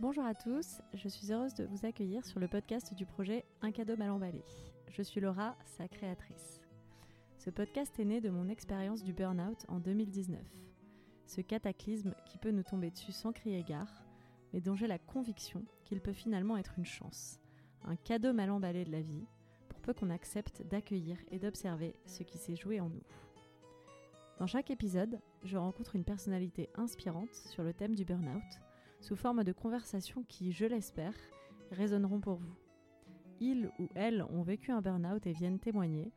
Bonjour à tous, je suis heureuse de vous accueillir sur le podcast du projet Un cadeau mal emballé. Je suis Laura, sa créatrice. Ce podcast est né de mon expérience du burn-out en 2019. Ce cataclysme qui peut nous tomber dessus sans crier gare, mais dont j'ai la conviction qu'il peut finalement être une chance, un cadeau mal emballé de la vie, pour peu qu'on accepte d'accueillir et d'observer ce qui s'est joué en nous. Dans chaque épisode, je rencontre une personnalité inspirante sur le thème du burn-out, sous forme de conversations qui, je l'espère, résonneront pour vous. Ils ou elles ont vécu un burn-out et viennent témoigner,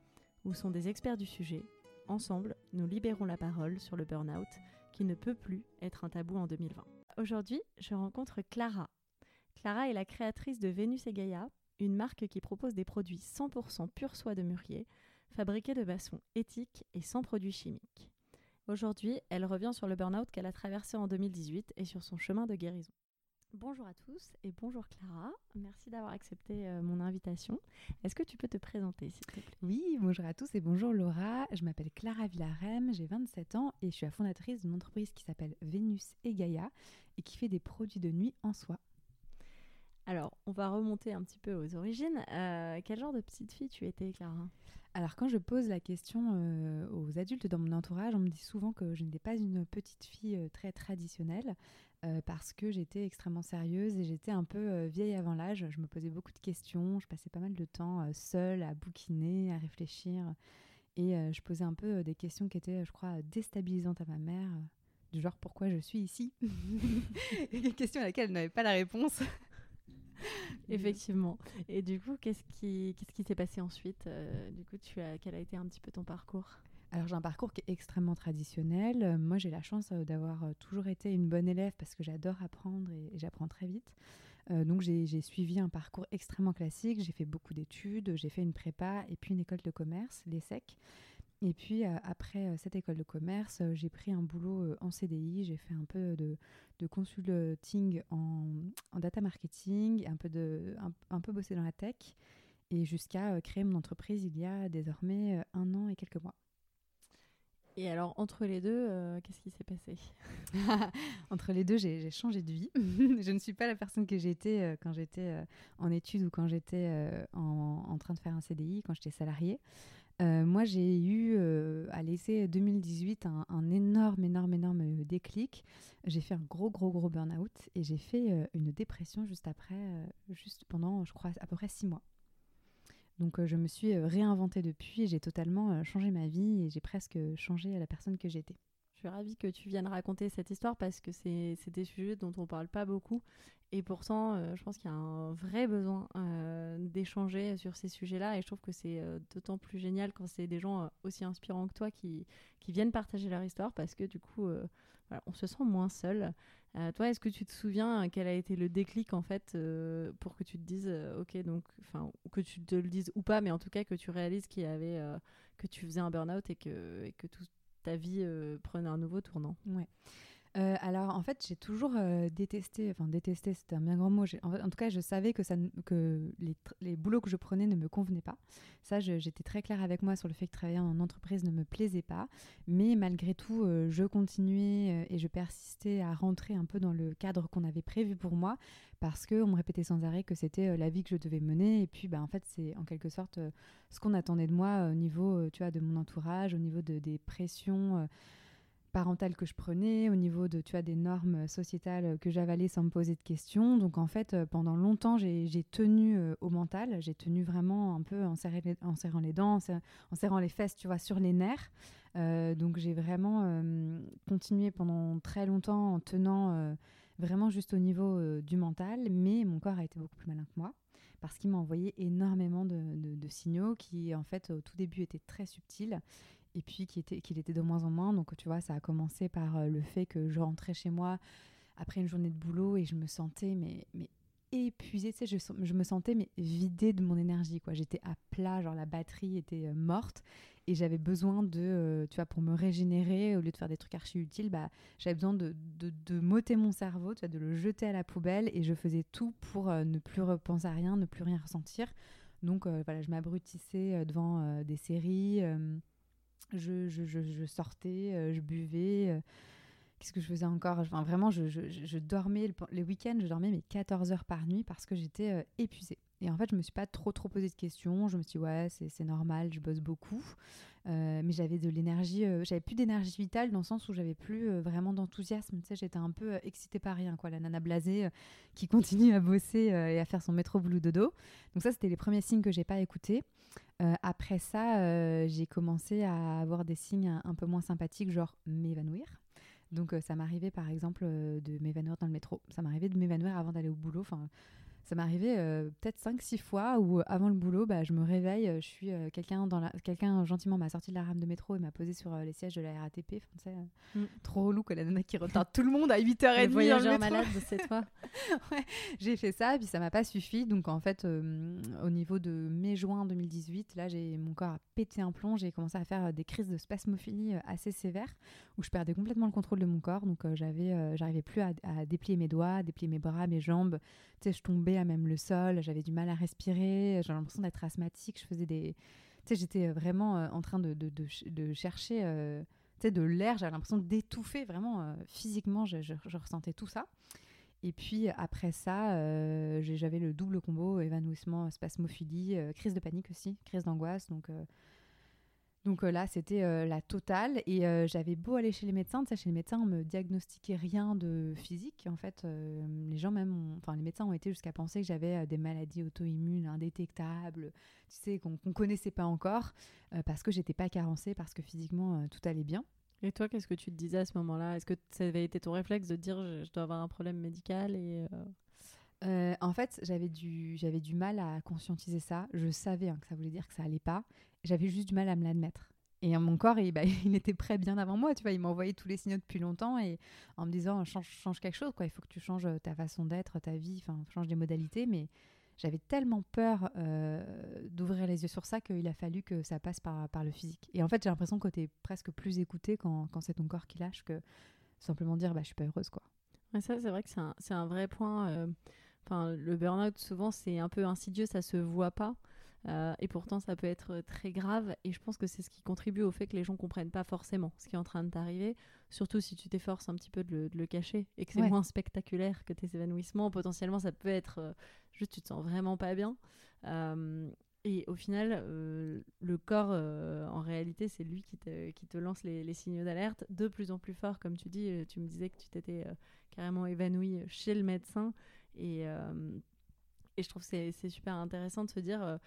ou sont des experts du sujet. Ensemble, nous libérons la parole sur le burn-out qui ne peut plus être un tabou en 2020. Aujourd'hui, je rencontre Clara. Clara est la créatrice de Vénus et Gaïa, une marque qui propose des produits 100% pur soie de mûrier, fabriqués de façon éthique et sans produits chimiques. Aujourd'hui, elle revient sur le burn-out qu'elle a traversé en 2018 et sur son chemin de guérison. Bonjour à tous et bonjour Clara. Merci d'avoir accepté euh, mon invitation. Est-ce que tu peux te présenter, s'il te plaît? Oui, bonjour à tous et bonjour Laura. Je m'appelle Clara Villarem, j'ai 27 ans et je suis la fondatrice d'une entreprise qui s'appelle Vénus et Gaïa et qui fait des produits de nuit en soie. Alors, on va remonter un petit peu aux origines. Euh, quel genre de petite fille tu étais, Clara? Alors quand je pose la question euh, aux adultes dans mon entourage, on me dit souvent que je n'étais pas une petite fille euh, très traditionnelle parce que j'étais extrêmement sérieuse et j'étais un peu vieille avant l'âge. Je me posais beaucoup de questions, je passais pas mal de temps seule à bouquiner, à réfléchir et je posais un peu des questions qui étaient, je crois, déstabilisantes à ma mère, du genre pourquoi je suis ici? Une question à laquelle elle n'avait pas la réponse. Effectivement. Et du coup, qu'est-ce qui qu'est-ce qui s'est passé ensuite euh, Du coup, tu as quel a été un petit peu ton parcours? Alors j'ai un parcours qui est extrêmement traditionnel. Euh, moi j'ai la chance euh, d'avoir toujours été une bonne élève parce que j'adore apprendre et, j'apprends très vite. donc j'ai suivi un parcours extrêmement classique. J'ai fait beaucoup d'études, j'ai fait une prépa et puis une école de commerce, l'ESSEC. Et puis euh, après euh, cette école de commerce, euh, j'ai pris un boulot en CDI, j'ai fait un peu de, consulting en, data marketing, un peu, de, un, peu bossé dans la tech, et jusqu'à créer mon entreprise il y a désormais un an et quelques mois. Et alors, entre les deux, qu'est-ce qui s'est passé? Entre les deux, j'ai changé de vie. je ne suis pas la personne que j'étais quand j'étais en études ou quand j'étais en, en, train de faire un CDI, quand j'étais salariée. Euh, moi, j'ai eu euh, à l'essai 2018 un, énorme, énorme, énorme déclic. J'ai fait un gros, gros, gros burn-out et j'ai fait euh, une dépression juste après, juste pendant, je crois, à peu près six mois. Donc, je me suis réinventée depuis, j'ai totalement changé ma vie et j'ai presque changé la personne que j'étais. Suis ravie que tu viennes raconter cette histoire parce que c'est des sujets dont on parle pas beaucoup et pourtant, euh, je pense qu'il y a un vrai besoin euh, d'échanger sur ces sujets-là. Et je trouve que c'est euh, d'autant plus génial quand c'est des gens aussi inspirants que toi qui, viennent partager leur histoire parce que du coup, on se sent moins seul. toi, est-ce que tu te souviens quel a été le déclic en fait pour que tu te dises, ok, donc, enfin, que tu te le dises ou pas, mais en tout cas que tu réalises qu'il y avait, que tu faisais un burn-out et que, et que toute ta vie prenait un nouveau tournant. Euh, alors, en fait, j'ai toujours euh, détesté, enfin détesté, c'était un bien grand mot. En, tout cas, je savais que, les, les, boulots que je prenais ne me convenaient pas. Ça, j'étais très claire avec moi sur le fait que travailler en entreprise ne me plaisait pas. Mais malgré tout, euh, je continuais et je persistais à rentrer un peu dans le cadre qu'on avait prévu pour moi parce qu'on me répétait sans arrêt que c'était la vie que je devais mener. Et puis, bah, en fait, c'est en quelque sorte ce qu'on attendait de moi au niveau, tu de mon entourage, au niveau de, des pressions parentale que je prenais, au niveau de tu vois, des normes sociétales que j'avalais sans me poser de questions. Donc en fait, euh, pendant longtemps, j'ai tenu euh, au mental, j'ai tenu vraiment un peu en, en serrant les dents, en serrant les fesses, tu vois, sur les nerfs. Euh, donc j'ai vraiment continué pendant très longtemps en tenant vraiment juste au niveau du mental, mais mon corps a été beaucoup plus malin que moi parce qu'il m'a envoyé énormément de, de, signaux qui, en fait, au tout début étaient très subtils et puis qu'il était, qu'il était de moins en moins. Donc, tu vois, ça a commencé par euh, le fait que je rentrais chez moi après une journée de boulot et je me sentais mais, mais épuisée, tu sais, je, je, me sentais mais vidée de mon énergie, quoi. J'étais à plat, genre la batterie était euh, morte et j'avais besoin de, euh, tu vois, pour me régénérer, au lieu de faire des trucs archi utiles, bah, j'avais besoin de, de, m'ôter mon cerveau, tu vois, de le jeter à la poubelle et je faisais tout pour ne plus repenser à rien, ne plus rien ressentir. Donc, voilà, je m'abrutissais devant des séries je, je, je, sortais, euh, je buvais. Euh, qu'est-ce que je faisais encore? Enfin, Vraiment, je, dormais le, les week-ends, je dormais mes 14 heures par nuit parce que j'étais épuisée. Et en fait, je me suis pas trop trop posé de questions. Je me suis dit, ouais, c'est normal, je bosse beaucoup. Euh, mais j'avais de l'énergie, euh, j'avais plus d'énergie vitale dans le sens où j'avais plus euh, vraiment d'enthousiasme. Tu sais, j'étais un peu excitée par rien, quoi. La nana blasée qui continue à bosser et à faire son métro boulot dodo. Donc ça, c'était les premiers signes que j'ai pas écoutés. après ça, j'ai commencé à avoir des signes un, peu moins sympathiques, genre m'évanouir. Donc ça m'arrivait par exemple de m'évanouir dans le métro. Ça m'arrivait de m'évanouir avant d'aller au boulot. Enfin, ça m'est arrivé euh, peut-être 5-6 fois où euh, avant le boulot, bah, je me réveille, euh, je suis quelqu'un dans la... quelqu'un gentiment m'a sorti de la rame de métro et m'a posé sur les sièges de la RATP. Mm. Trop relou que la nana qui retarde tout le monde à 8h30. Le voyageur malade, c'est toi. ouais, j'ai fait ça, puis ça m'a pas suffi. Donc en fait, au niveau de mai-juin 2018, là, j'ai mon corps a pété un plomb. J'ai commencé à faire des crises de spasmophilie assez sévères où je perdais complètement le contrôle de mon corps. Donc j'avais, j'arrivais plus à, à, déplier mes doigts, à déplier mes bras, mes jambes. Tu sais, je tombais à même le sol, j'avais du mal à respirer, j'avais l'impression d'être asthmatique, je faisais des... Tu sais, j'étais vraiment euh, en train de, de, de, chercher euh, de l'air, j'avais l'impression d'étouffer, vraiment euh, physiquement, je, je, ressentais tout ça. Et puis après ça, j'avais le double combo, évanouissement, spasmophilie, crise de panique aussi, crise d'angoisse, donc donc euh, là, c'était euh, la totale. Et euh, j'avais beau aller chez les médecins, chez les médecins, on me diagnostiquait rien de physique. En fait, les gens même, enfin les médecins ont été jusqu'à penser que j'avais des maladies auto-immunes indétectables, tu sais, qu'on ne connaissait pas encore, parce que j'étais pas carencée, parce que physiquement tout allait bien. Et toi, qu'est-ce que tu te disais à ce moment-là? Est-ce que ça avait été ton réflexe de dire je, dois avoir un problème médical et en fait, j'avais du, j'avais du mal à conscientiser ça. Je savais hein, que ça voulait dire que ça allait pas j'avais juste du mal à me l'admettre. Et mon corps, il, bah, il, était prêt bien avant moi, tu vois. Il m'envoyait tous les signaux depuis longtemps et en me disant change, quelque chose, quoi. Il faut que tu changes ta façon d'être, ta vie, enfin, change des modalités. Mais j'avais tellement peur euh, d'ouvrir les yeux sur ça qu'il a fallu que ça passe par, le physique. Et en fait, j'ai l'impression que tu es presque plus écouté quand, c'est ton corps qui lâche que simplement dire bah, je suis pas heureuse, quoi. ça, c'est vrai que c'est un, un, vrai point. Euh, enfin, le burn-out, souvent, c'est un peu insidieux, ça se voit pas. Euh, et pourtant, ça peut être très grave. Et je pense que c'est ce qui contribue au fait que les gens comprennent pas forcément ce qui est en train de t'arriver. Surtout si tu t'efforces un petit peu de le, cacher et que c'est moins spectaculaire que tes évanouissements. Potentiellement, ça peut être euh, juste tu te sens vraiment pas bien. Euh, et au final, le corps, en réalité, c'est lui qui te, qui te lance les, les signaux d'alerte de plus en plus fort. Comme tu dis, tu me disais que tu t'étais carrément évanoui chez le médecin. Et, et je trouve que c'est super intéressant de se dire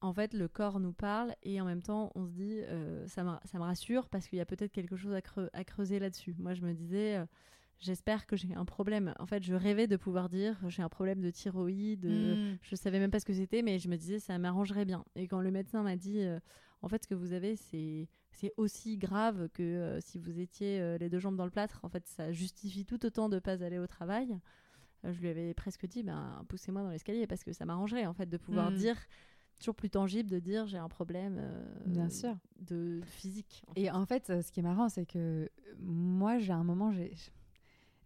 en fait, le corps nous parle et en même temps, on se dit, euh, ça, me, ça, me, rassure parce qu'il y a peut-être quelque chose à, creuser là-dessus. Moi, je me disais, euh, j'espère que j'ai un problème. En fait, je rêvais de pouvoir dire, j'ai un problème de thyroïde, Je hmm. je savais même pas ce que c'était, mais je me disais, ça m'arrangerait bien. Et quand le médecin m'a dit, euh, en fait, ce que vous avez, c'est c'est aussi grave que si vous étiez les deux jambes dans le plâtre. En fait, ça justifie tout autant de ne pas aller au travail. je lui avais presque dit, ben, poussez-moi dans l'escalier parce que ça m'arrangerait en fait de pouvoir hmm. dire toujours plus tangible de dire j'ai un problème euh, Bien sûr. De, physique. et en fait, euh, ce qui est marrant, c'est que moi, j'ai un moment, j'ai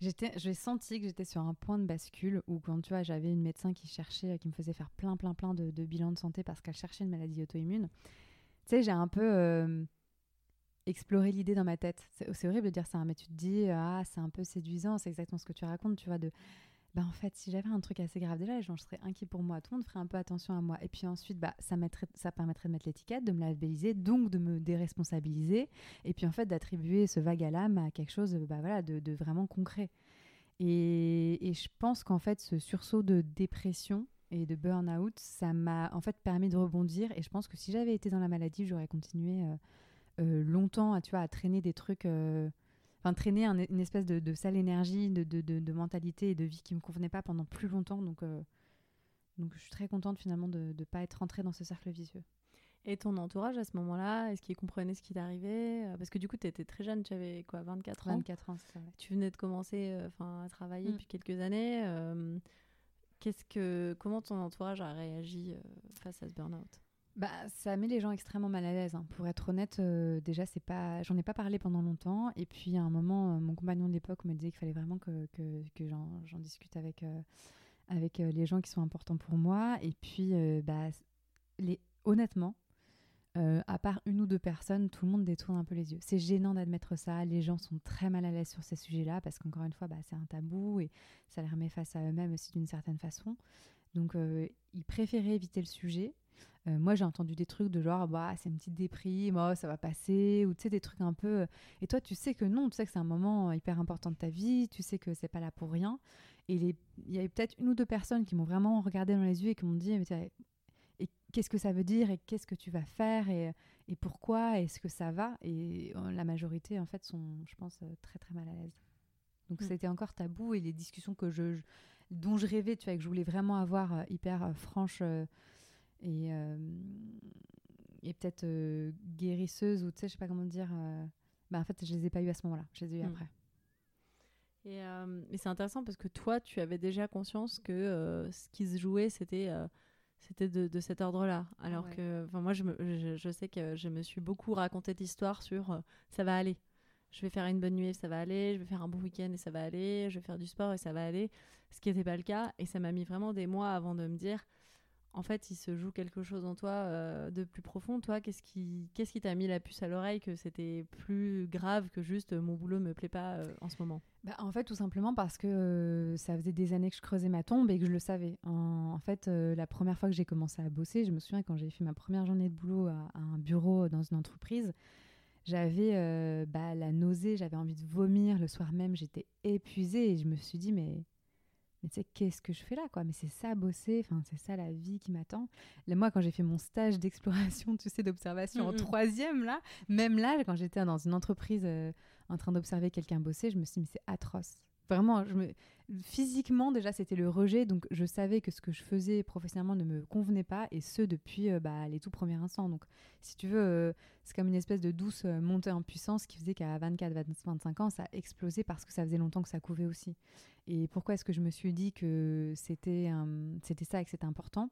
j'étais j'ai senti que j'étais sur un point de bascule où quand tu vois j'avais une médecin qui cherchait qui me faisait faire plein plein plein de, bilans de santé parce qu'elle cherchait une maladie auto-immune tu sais j'ai un peu euh, exploré l'idée dans ma tête c'est horrible de dire ça hein, mais tu te dis ah c'est un peu séduisant c'est exactement ce que tu racontes tu vois de bah en fait, si j'avais un truc assez grave déjà, les gens seraient inquiets pour moi, tout le monde ferait un peu attention à moi. Et puis ensuite, bah, ça, mettrait, ça permettrait de mettre l'étiquette, de me labelliser, donc de me déresponsabiliser, et puis en fait d'attribuer ce vague à l'âme à quelque chose bah, voilà, de, de vraiment concret. Et, et je pense qu'en fait, ce sursaut de dépression et de burn-out, ça m'a en fait permis de rebondir. Et je pense que si j'avais été dans la maladie, j'aurais continué euh, euh, longtemps à, tu vois, à traîner des trucs... Euh, enfin, traîner une espèce de, sale énergie, de, de, mentalité et de vie qui me convenait pas pendant plus longtemps. Donc, euh, donc je suis très contente finalement de ne pas être rentrée dans ce cercle vicieux. Et ton entourage à ce moment-là, est-ce qu'il comprenait ce qui t'arrivait? Euh, Parce que du coup, tu étais très jeune, tu avais quoi, 24 ans? 24 ans, c'est vrai. Tu venais de commencer euh, à travailler mm. depuis quelques années. qu'est-ce que, comment ton entourage a réagi face à ce burn-out? Bah, ça met les gens extrêmement mal à l'aise. Hein. Pour être honnête, euh, déjà, c'est pas, j'en ai pas parlé pendant longtemps. Et puis, à un moment, euh, mon compagnon de l'époque me disait qu'il fallait vraiment que, que, j'en, discute avec, euh, avec les gens qui sont importants pour moi. Et puis, bah, les, honnêtement, à part une ou deux personnes, tout le monde détourne un peu les yeux. C'est gênant d'admettre ça. Les gens sont très mal à l'aise sur ces sujets-là parce qu'encore une fois, bah, c'est un tabou et ça les remet face à eux-mêmes aussi d'une certaine façon. Donc, ils préféraient éviter le sujet. Euh, moi, j'ai entendu des trucs de genre, bah, c'est une petite déprime, oh, ça va passer, ou tu sais, des trucs un peu. Et toi, tu sais que non, tu sais que c'est un moment hyper important de ta vie, tu sais que c'est pas là pour rien. Et il y avait peut-être une ou deux personnes qui m'ont vraiment regardé dans les yeux et qui m'ont dit, mais qu'est-ce que ça veut dire et qu'est-ce que tu vas faire et, et pourquoi est-ce que ça va et euh, la majorité en fait sont je pense euh, très très mal à l'aise donc mm. c'était encore tabou et les discussions que je, dont je rêvais tu vois que je voulais vraiment avoir euh, hyper franches et et peut-être guérisseuses ou tu sais je sais pas comment dire bah en fait je les ai pas eu à ce moment-là je les ai eu mm. après et, et c'est intéressant parce que toi tu avais déjà conscience que ce qui se jouait c'était c'était de, cet ordre-là. Alors que, moi, je, je, sais que je me suis beaucoup raconté d'histoires sur euh, ça va aller. Je vais faire une bonne nuit et ça va aller. Je vais faire un bon week-end et ça va aller. Je vais faire du sport et ça va aller. Ce qui n'était pas le cas. Et ça m'a mis vraiment des mois avant de me dire en fait, il se joue quelque chose en toi euh, de plus profond. Toi, qu'est-ce qui qu'est-ce qui t'a mis la puce à l'oreille que c'était plus grave que juste euh, mon boulot me plaît pas euh, en ce moment? Bah, En fait, tout simplement parce que ça faisait des années que je creusais ma tombe et que je le savais. En, fait, la première fois que j'ai commencé à bosser, je me souviens quand j'ai fait ma première journée de boulot à, un bureau dans une entreprise, j'avais bah, la nausée, j'avais envie de vomir. Le soir même, j'étais épuisée et je me suis dit, mais mais tu sais, qu'est-ce que je fais là, quoi? Mais c'est ça, bosser, enfin, c'est ça la vie qui m'attend. Moi, quand j'ai fait mon stage d'exploration, tu sais, d'observation en troisième, là, même là, quand j'étais dans une entreprise euh, en train d'observer quelqu'un bosser, je me suis dit, mais c'est atroce. Vraiment, je me... physiquement, déjà, c'était le rejet. Donc, je savais que ce que je faisais professionnellement ne me convenait pas, et ce, depuis euh, bah, les tout premiers instants. Donc, si tu veux, euh, c'est comme une espèce de douce montée en puissance qui faisait qu'à 24, 25 ans, ça a explosé parce que ça faisait longtemps que ça couvait aussi. Et pourquoi est-ce que je me suis dit que c'était c'était ça et que c'était important?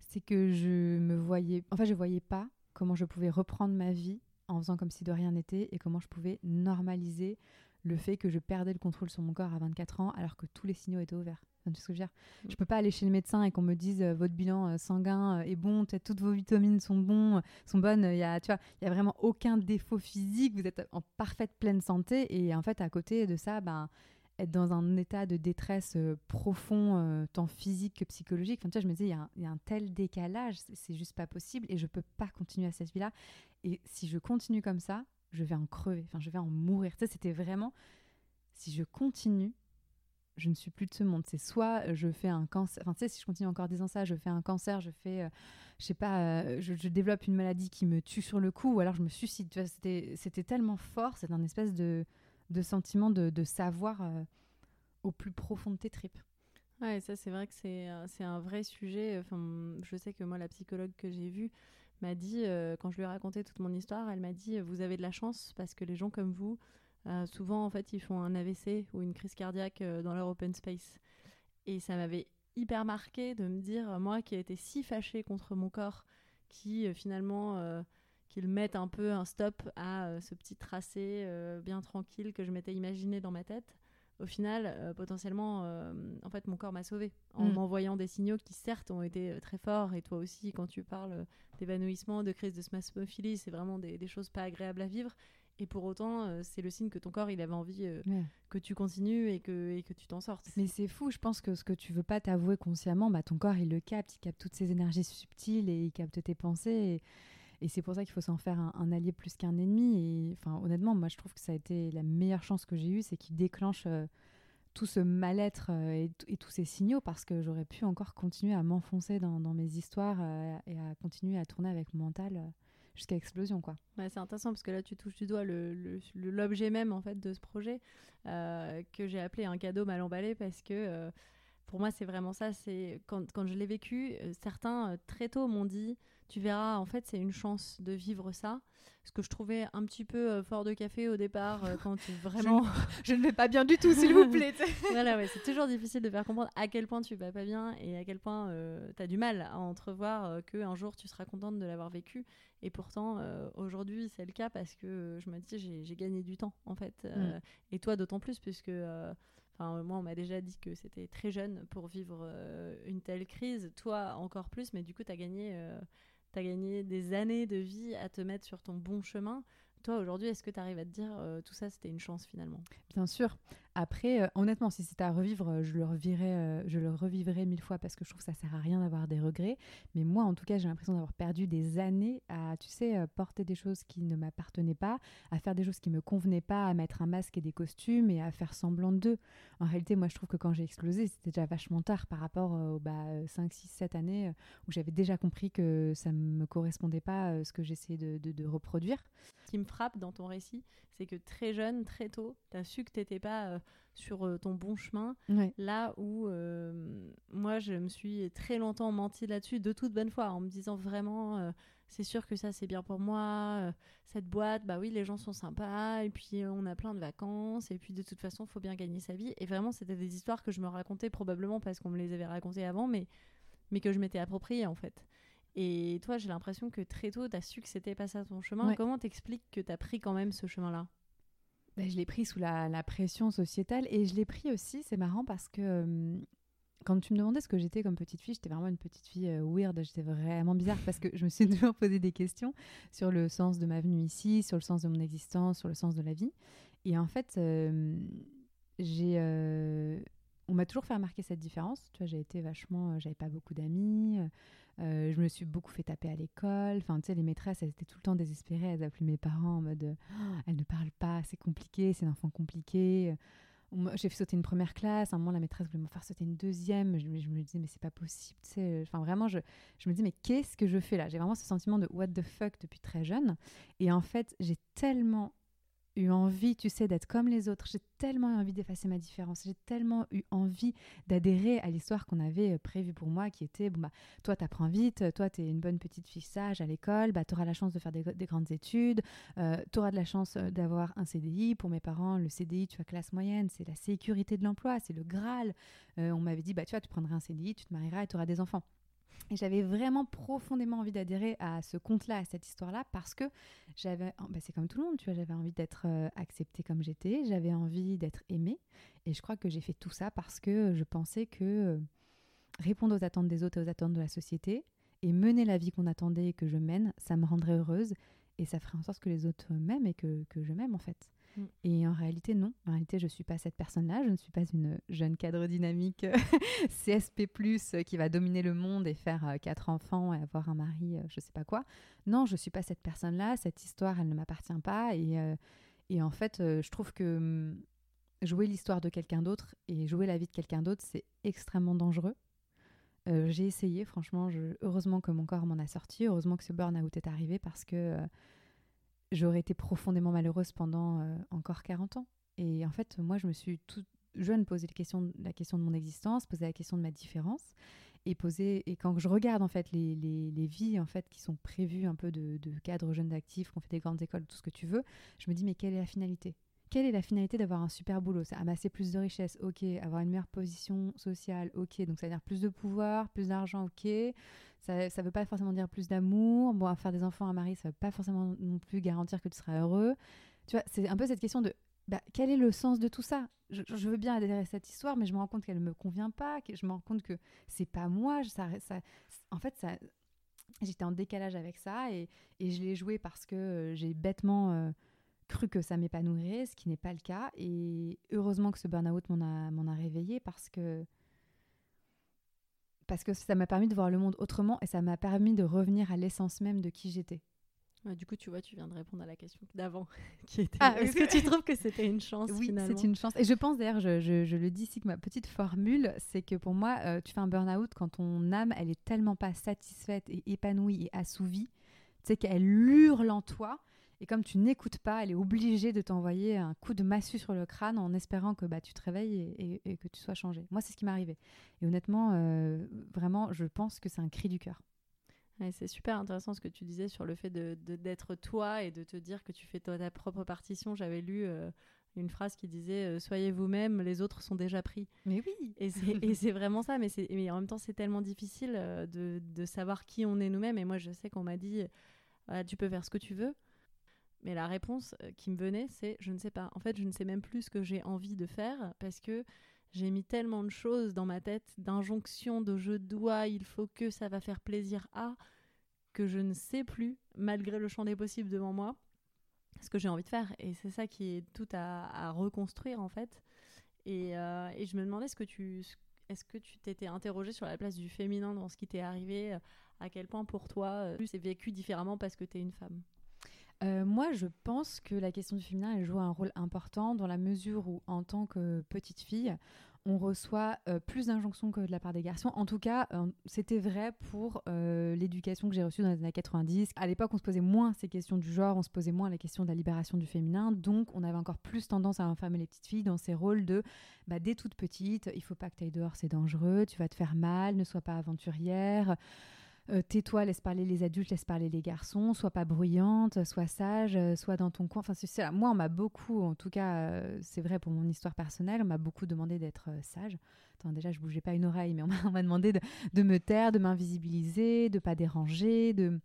C'est que je me voyais, enfin je voyais pas comment je pouvais reprendre ma vie en faisant comme si de rien n'était et comment je pouvais normaliser le fait que je perdais le contrôle sur mon corps à 24 ans alors que tous les signaux étaient ouverts. ce que je veux dire? Je peux pas aller chez le médecin et qu'on me dise euh, votre bilan euh, sanguin euh, est bon, toutes vos vitamines sont bons, sont bonnes. Il y a, tu vois, il y a vraiment aucun défaut physique. Vous êtes en parfaite pleine santé et en fait à côté de ça, ben être dans un état de détresse profond, tant physique que psychologique. Enfin, tu vois, je me disais, il y, a un tel décalage, c'est juste pas possible et je peux pas continuer à cette vie-là. Et si je continue comme ça, je vais en crever, enfin, je vais en mourir. Sais, c'était vraiment, si je continue, je ne suis plus de ce monde. C'est soit euh, je fais un cancer, enfin, si je continue encore disant ça, je fais un cancer, je fais, je sais pas, je, je, développe une maladie qui me tue sur le coup, ou alors je me suicide. C'était tellement fort, c'est un espèce de sentiment de, savoir euh, au plus profond de tes tripes. Ouais, ça c'est vrai que c'est euh, un vrai sujet. Je sais que moi, la psychologue que j'ai vue m'a dit, euh, quand je lui ai raconté toute mon histoire, elle m'a dit, vous avez de la chance parce que les gens comme vous, souvent en fait, ils font un AVC ou une crise cardiaque dans leur open space. Et ça m'avait hyper marqué de me dire, moi qui ai été si fâchée contre mon corps, qui finalement qu'ils mettent un peu un stop à euh, ce petit tracé euh, bien tranquille que je m'étais imaginé dans ma tête. Au final, euh, potentiellement, en fait, mon corps m'a sauvé en mm. m'envoyant des signaux qui, certes, ont été très forts. Et toi aussi, quand tu parles d'évanouissement, de crise de spasmophilie, c'est vraiment des, choses pas agréables à vivre. Et pour autant, c'est le signe que ton corps, il avait envie que tu continues et que, et que tu t'en sortes. Mais c'est fou, je pense que ce que tu veux pas t'avouer consciemment, bah, ton corps, il le capte, il capte toutes ces énergies subtiles et il capte tes pensées. Et et c'est pour ça qu'il faut s'en faire un, allié plus qu'un ennemi. Et enfin, honnêtement, moi, je trouve que ça a été la meilleure chance que j'ai eue, c'est qu'il déclenche euh, tout ce mal-être euh, et, tous ces signaux, parce que j'aurais pu encore continuer à m'enfoncer dans, mes histoires euh, et à continuer à tourner avec mon mental jusqu'à l'explosion, quoi. c'est intéressant parce que là, tu touches du doigt l'objet même en fait de ce projet que j'ai appelé un cadeau mal emballé parce que pour moi, c'est vraiment ça. C'est quand je l'ai vécu, certains très tôt m'ont dit tu verras, en fait, c'est une chance de vivre ça. Ce que je trouvais un petit peu euh, fort de café au départ, euh, quand tu vraiment. je, ne vais pas bien du tout, s'il vous plaît. voilà, ouais, c'est toujours difficile de faire comprendre à quel point tu vas pas bien et à quel point euh, tu as du mal à entrevoir qu'un jour tu seras contente de l'avoir vécu. Et pourtant, aujourd'hui, c'est le cas parce que je me dis, j'ai gagné du temps, en fait. Mm. Et toi, d'autant plus, puisque. Enfin, moi, on m'a déjà dit que c'était très jeune pour vivre une telle crise. Toi, encore plus, mais du coup, tu as gagné as gagné des années de vie à te mettre sur ton bon chemin. Toi, aujourd'hui, est-ce que tu arrives à te dire euh, tout ça, c'était une chance finalement? Bien sûr. Après, euh, honnêtement, si c'était à revivre, euh, je le, revirais, je le revivrais mille fois parce que je trouve que ça sert à rien d'avoir des regrets. Mais moi, en tout cas, j'ai l'impression d'avoir perdu des années à, tu sais, porter des choses qui ne m'appartenaient pas, à faire des choses qui me convenaient pas, à mettre un masque et des costumes et à faire semblant d'eux. En réalité, moi, je trouve que quand j'ai explosé, c'était déjà vachement tard par rapport aux bah, 5, 6, 7 années où j'avais déjà compris que ça ne me correspondait pas ce que j'essayais de, de, reproduire. Ce qui me frappe dans ton récit, c'est que très jeune, très tôt, tu as su que tu n'étais pas euh, sur euh, ton bon chemin. Là où euh, moi, je me suis très longtemps menti là-dessus, de toute bonne foi, en me disant vraiment, c'est sûr que ça, c'est bien pour moi. cette boîte, bah oui, les gens sont sympas, et puis on a plein de vacances, et puis de toute façon, il faut bien gagner sa vie. Et vraiment, c'était des histoires que je me racontais probablement parce qu'on me les avait racontées avant, mais, mais que je m'étais appropriée en fait. Et toi, j'ai l'impression que très tôt, tu as su que c'était pas ça ton chemin. Comment t'expliques que tu as pris quand même ce chemin-là? Ben, Je l'ai pris sous la, pression sociétale et je l'ai pris aussi, c'est marrant parce que quand tu me demandais ce que j'étais comme petite fille, j'étais vraiment une petite fille weird, j'étais vraiment bizarre parce que je me suis toujours posé des questions sur le sens de ma venue ici, sur le sens de mon existence, sur le sens de la vie. Et en fait, on m'a toujours fait remarquer cette différence. Tu vois, j'ai été vachement, j'avais pas beaucoup d'amis. Euh, je me suis beaucoup fait taper à l'école. Enfin, tu sais, les maîtresses, étaient tout le temps désespérées. Elles appelaient mes parents en mode oh, Elle ne parle pas, c'est compliqué, c'est un enfant compliqué. J'ai fait sauter une première classe. À un moment, la maîtresse voulait me faire sauter une deuxième. Je, me disais, mais c'est pas possible. Enfin, vraiment, je, je me disais, mais qu'est-ce que je fais là? J'ai vraiment ce sentiment de what the fuck depuis très jeune. Et en fait, j'ai tellement eu envie, tu sais, d'être comme les autres. J'ai tellement eu envie d'effacer ma différence. J'ai tellement eu envie d'adhérer à l'histoire qu'on avait euh, prévue pour moi, qui était, bon, bah, toi, t'apprends vite, toi, t'es une bonne petite fille sage à l'école, bah, t'auras la chance de faire des, grandes études, euh, t'auras de la chance euh, d'avoir un CDI. Pour mes parents, le CDI, tu as classe moyenne, c'est la sécurité de l'emploi, c'est le Graal. on m'avait dit, bah, tu vois, tu prendras un CDI, tu te marieras et tu auras des enfants. Et j'avais vraiment profondément envie d'adhérer à ce conte-là, à cette histoire-là, parce que j'avais, bah c'est comme tout le monde, tu vois, j'avais envie d'être euh, acceptée comme j'étais, j'avais envie d'être aimée, et je crois que j'ai fait tout ça parce que je pensais que euh, répondre aux attentes des autres et aux attentes de la société, et mener la vie qu'on attendait et que je mène, ça me rendrait heureuse, et ça ferait en sorte que les autres m'aiment et que, que je m'aime en fait. Mm. Et en réalité, non. En réalité, je ne suis pas cette personne-là. Je ne suis pas une jeune cadre dynamique CSP, qui va dominer le monde et faire euh, quatre enfants et avoir un mari, euh, je ne sais pas quoi. Non, je ne suis pas cette personne-là. Cette histoire, elle ne m'appartient pas. Et, euh, en fait, je trouve que mm, jouer l'histoire de quelqu'un d'autre et jouer la vie de quelqu'un d'autre, c'est extrêmement dangereux. J'ai essayé, franchement. Heureusement que mon corps m'en a sorti. Heureusement que ce burn-out est arrivé parce que j'aurais été profondément malheureuse pendant euh, encore 40 ans. Et en fait, moi, je me suis toute jeune posé la question, la question de mon existence, posé la question de ma différence. Et, posé, et quand je regarde en fait les, les, les vies en fait qui sont prévues un peu de, de cadres jeunes actifs, qu'on fait des grandes écoles, tout ce que tu veux, je me dis mais quelle est la finalité? Quelle est la finalité d'avoir un super boulot? C'est amasser plus de richesses, ok. Avoir une meilleure position sociale, ok. Donc ça veut dire plus de pouvoir, plus d'argent, ok. Ça ne veut pas forcément dire plus d'amour. Bon, faire des enfants à mari, ça ne veut pas forcément non plus garantir que tu seras heureux. Tu vois, c'est un peu cette question de bah, quel est le sens de tout ça? Je, veux bien adhérer à cette histoire, mais je me rends compte qu'elle ne me convient pas, que je me rends compte que c'est pas moi. Ça, ça, en fait, ça, j'étais en décalage avec ça et, et je l'ai joué parce que euh, j'ai bêtement euh, cru que ça m'épanouirait, ce qui n'est pas le cas. Et heureusement que ce burn-out m'en a, réveillé parce que parce que ça m'a permis de voir le monde autrement et ça m'a permis de revenir à l'essence même de qui j'étais. du coup, tu vois, tu viens de répondre à la question d'avant, qui était ah, est-ce que tu trouves que c'était une chance Oui, c'est une chance. Et je pense d'ailleurs, je, je, le dis ici que ma petite formule, c'est que pour moi, euh, tu fais un burn-out quand ton âme, elle est tellement pas satisfaite et épanouie et assouvie, tu sais qu'elle hurle en toi et comme tu n'écoutes pas, elle est obligée de t'envoyer un coup de massue sur le crâne en espérant que bah, tu te réveilles et, que tu sois changé. Moi, c'est ce qui m'est arrivé. Et honnêtement, euh, vraiment, je pense que c'est un cri du cœur. c'est super intéressant ce que tu disais sur le fait d'être de, d'être toi et de te dire que tu fais ta, propre partition. J'avais lu euh, une phrase qui disait euh, Soyez vous-même, les autres sont déjà pris. Mais oui Et c'est vraiment ça, mais, mais en même temps, c'est tellement difficile de, de, savoir qui on est nous-mêmes. Et moi, je sais qu'on m'a dit Tu peux faire ce que tu veux. Mais la réponse euh, qui me venait, c'est je ne sais pas. En fait, je ne sais même plus ce que j'ai envie de faire parce que j'ai mis tellement de choses dans ma tête, d'injonctions, de je dois, il faut que ça va faire plaisir à, que je ne sais plus, malgré le champ des possibles devant moi, ce que j'ai envie de faire. Et c'est ça qui est tout à, reconstruire en fait. Et, euh, je me demandais est-ce que tu t'étais interrogée sur la place du féminin dans ce qui t'est arrivé À quel point pour toi, c'est vécu différemment parce que tu es une femme? Euh, moi, je pense que la question du féminin, joue un rôle important dans la mesure où, en tant que petite fille, on reçoit euh, plus d'injonctions que de la part des garçons. En tout cas, euh, c'était vrai pour l'éducation que j'ai reçue dans les années 90. À l'époque, on se posait moins ces questions du genre, on se posait moins la question de la libération du féminin. Donc, on avait encore plus tendance à enfermer les petites filles dans ces rôles de bah, dès toute petite, il faut pas que tu ailles dehors, c'est dangereux, tu vas te faire mal, ne sois pas aventurière. Euh, tais-toi, laisse parler les adultes, laisse parler les garçons, sois pas bruyante, sois sage, euh, sois dans ton coin. Enfin, Moi, on m'a beaucoup, en tout cas, euh, c'est vrai pour mon histoire personnelle, on m'a beaucoup demandé d'être sage. Attends, déjà, je bougeais pas une oreille, mais on m'a demandé de, de, me taire, de m'invisibiliser, de pas déranger, de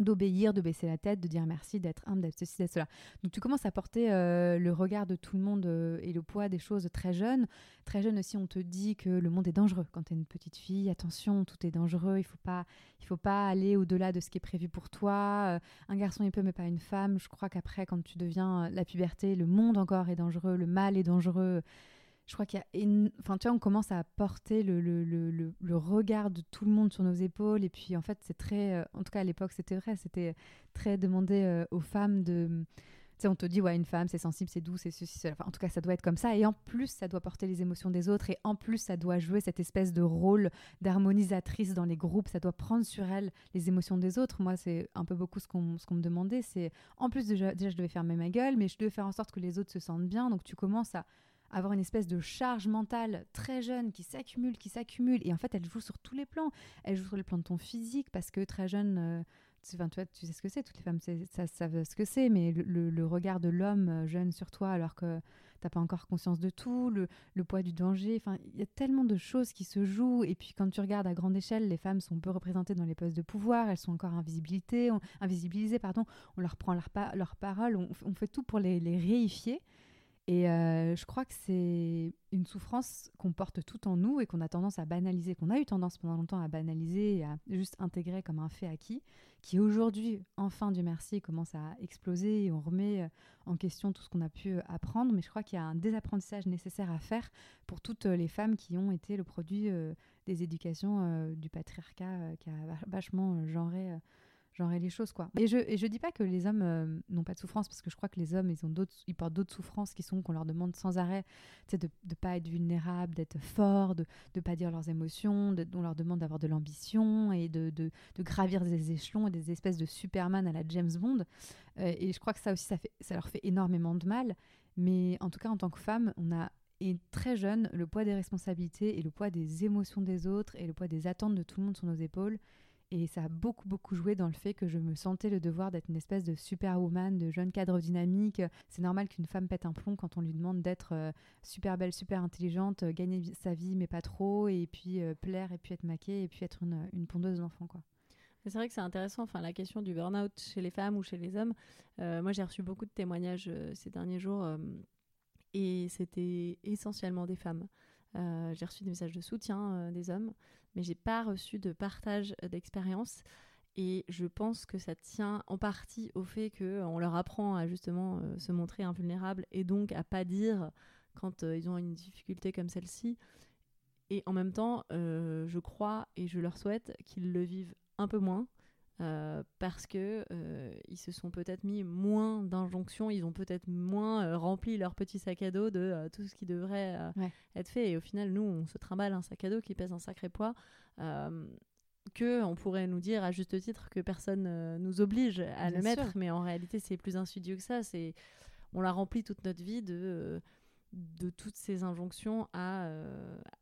d'obéir, de baisser la tête, de dire merci, d'être humble, d'être ceci, d'être cela. Donc tu commences à porter euh, le regard de tout le monde euh, et le poids des choses très jeune. Très jeune aussi, on te dit que le monde est dangereux. Quand tu es une petite fille, attention, tout est dangereux, il faut pas, il faut pas aller au-delà de ce qui est prévu pour toi. Euh, un garçon, il peut, mais pas une femme. Je crois qu'après, quand tu deviens la puberté, le monde encore est dangereux, le mal est dangereux je crois qu'il y a. Enfin, tu vois, on commence à porter le, regard de tout le monde sur nos épaules. Et puis, en fait, c'est très. Euh, en tout cas, à l'époque, c'était vrai. C'était très demandé euh, aux femmes de. Tu sais, on te dit, ouais, une femme, c'est sensible, c'est doux, c'est ceci, cela. Enfin, en tout cas, ça doit être comme ça. Et en plus, ça doit porter les émotions des autres. Et en plus, ça doit jouer cette espèce de rôle d'harmonisatrice dans les groupes. Ça doit prendre sur elle les émotions des autres. Moi, c'est un peu beaucoup ce qu'on me demandait. C'est en plus, déjà, déjà, je devais fermer ma gueule, mais je devais faire en sorte que les autres se sentent bien. Donc, tu commences à avoir une espèce de charge mentale très jeune qui s'accumule, qui s'accumule. Et en fait, elle joue sur tous les plans. Elle joue sur le plan de ton physique parce que très jeune, euh, tu, toi, tu sais ce que c'est, toutes les femmes savent ce que c'est, mais le, regard de l'homme euh, jeune sur toi alors que t'as pas encore conscience de tout, le, poids du danger, enfin, il y a tellement de choses qui se jouent. Et puis quand tu regardes à grande échelle, les femmes sont peu représentées dans les postes de pouvoir, elles sont encore on, invisibilisées, pardon, on leur prend leur, parole, on, on, fait tout pour les, les réifier. Et euh, je crois que c'est une souffrance qu'on porte tout en nous et qu'on a tendance à banaliser, qu'on a eu tendance pendant longtemps à banaliser et à juste intégrer comme un fait acquis, qui aujourd'hui, enfin du merci, commence à exploser et on remet euh, en question tout ce qu'on a pu euh, apprendre. Mais je crois qu'il y a un désapprentissage nécessaire à faire pour toutes les femmes qui ont été le produit des éducations du patriarcat qui a vachement genré genrer les choses quoi. Et je et je dis pas que les hommes euh, n'ont pas de souffrance parce que je crois que les hommes ils ont d'autres ils portent d'autres souffrances qui sont qu'on leur demande sans arrêt, c'est de ne pas être vulnérable, d'être fort, de ne pas dire leurs émotions, de, on leur demande d'avoir de l'ambition et de, de, de, gravir des échelons et des espèces de Superman à la James Bond. Euh, et je crois que ça aussi ça fait ça leur fait énormément de mal. Mais en tout cas en tant que femme, on a et très jeune, le poids des responsabilités et le poids des émotions des autres et le poids des attentes de tout le monde sur nos épaules. Et ça a beaucoup, beaucoup joué dans le fait que je me sentais le devoir d'être une espèce de superwoman, de jeune cadre dynamique. C'est normal qu'une femme pète un plomb quand on lui demande d'être euh, super belle, super intelligente, euh, gagner sa vie, mais pas trop, et puis euh, plaire, et puis être maquée, et puis être une, pondeuse d'enfant, quoi. C'est vrai que c'est intéressant, enfin, la question du burn-out chez les femmes ou chez les hommes. moi, j'ai reçu beaucoup de témoignages ces derniers jours, et c'était essentiellement des femmes. j'ai reçu des messages de soutien des hommes mais j'ai pas reçu de partage euh, d'expérience. Et je pense que ça tient en partie au fait qu'on euh, leur apprend à justement euh, se montrer invulnérable et donc à pas dire quand ils ont une difficulté comme celle-ci. Et en même temps, je crois et je leur souhaite qu'ils le vivent un peu moins euh, parce que euh, ils se sont peut-être mis moins d'injonctions, ils ont peut-être moins euh, rempli leur petit sac à dos de tout ce qui devrait être fait. Et au final, nous, on se trimballe un sac à dos qui pèse un sacré poids. que on pourrait nous dire à juste titre que personne nous oblige à le mettre, mais en réalité, c'est plus insidieux que ça. C'est on l'a rempli toute notre vie de de toutes ces injonctions à,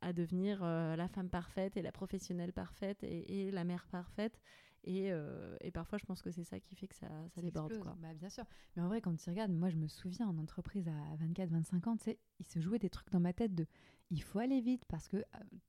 à devenir la femme parfaite et la professionnelle parfaite et la mère parfaite. Euh, et, parfois, je pense que c'est ça qui fait que ça, ça, déborde. Quoi. Bah, bien sûr. Mais en vrai, quand tu regardes, moi, je me souviens en entreprise à 24-25 ans, tu sais, il se jouait des trucs dans ma tête de il faut aller vite parce que euh,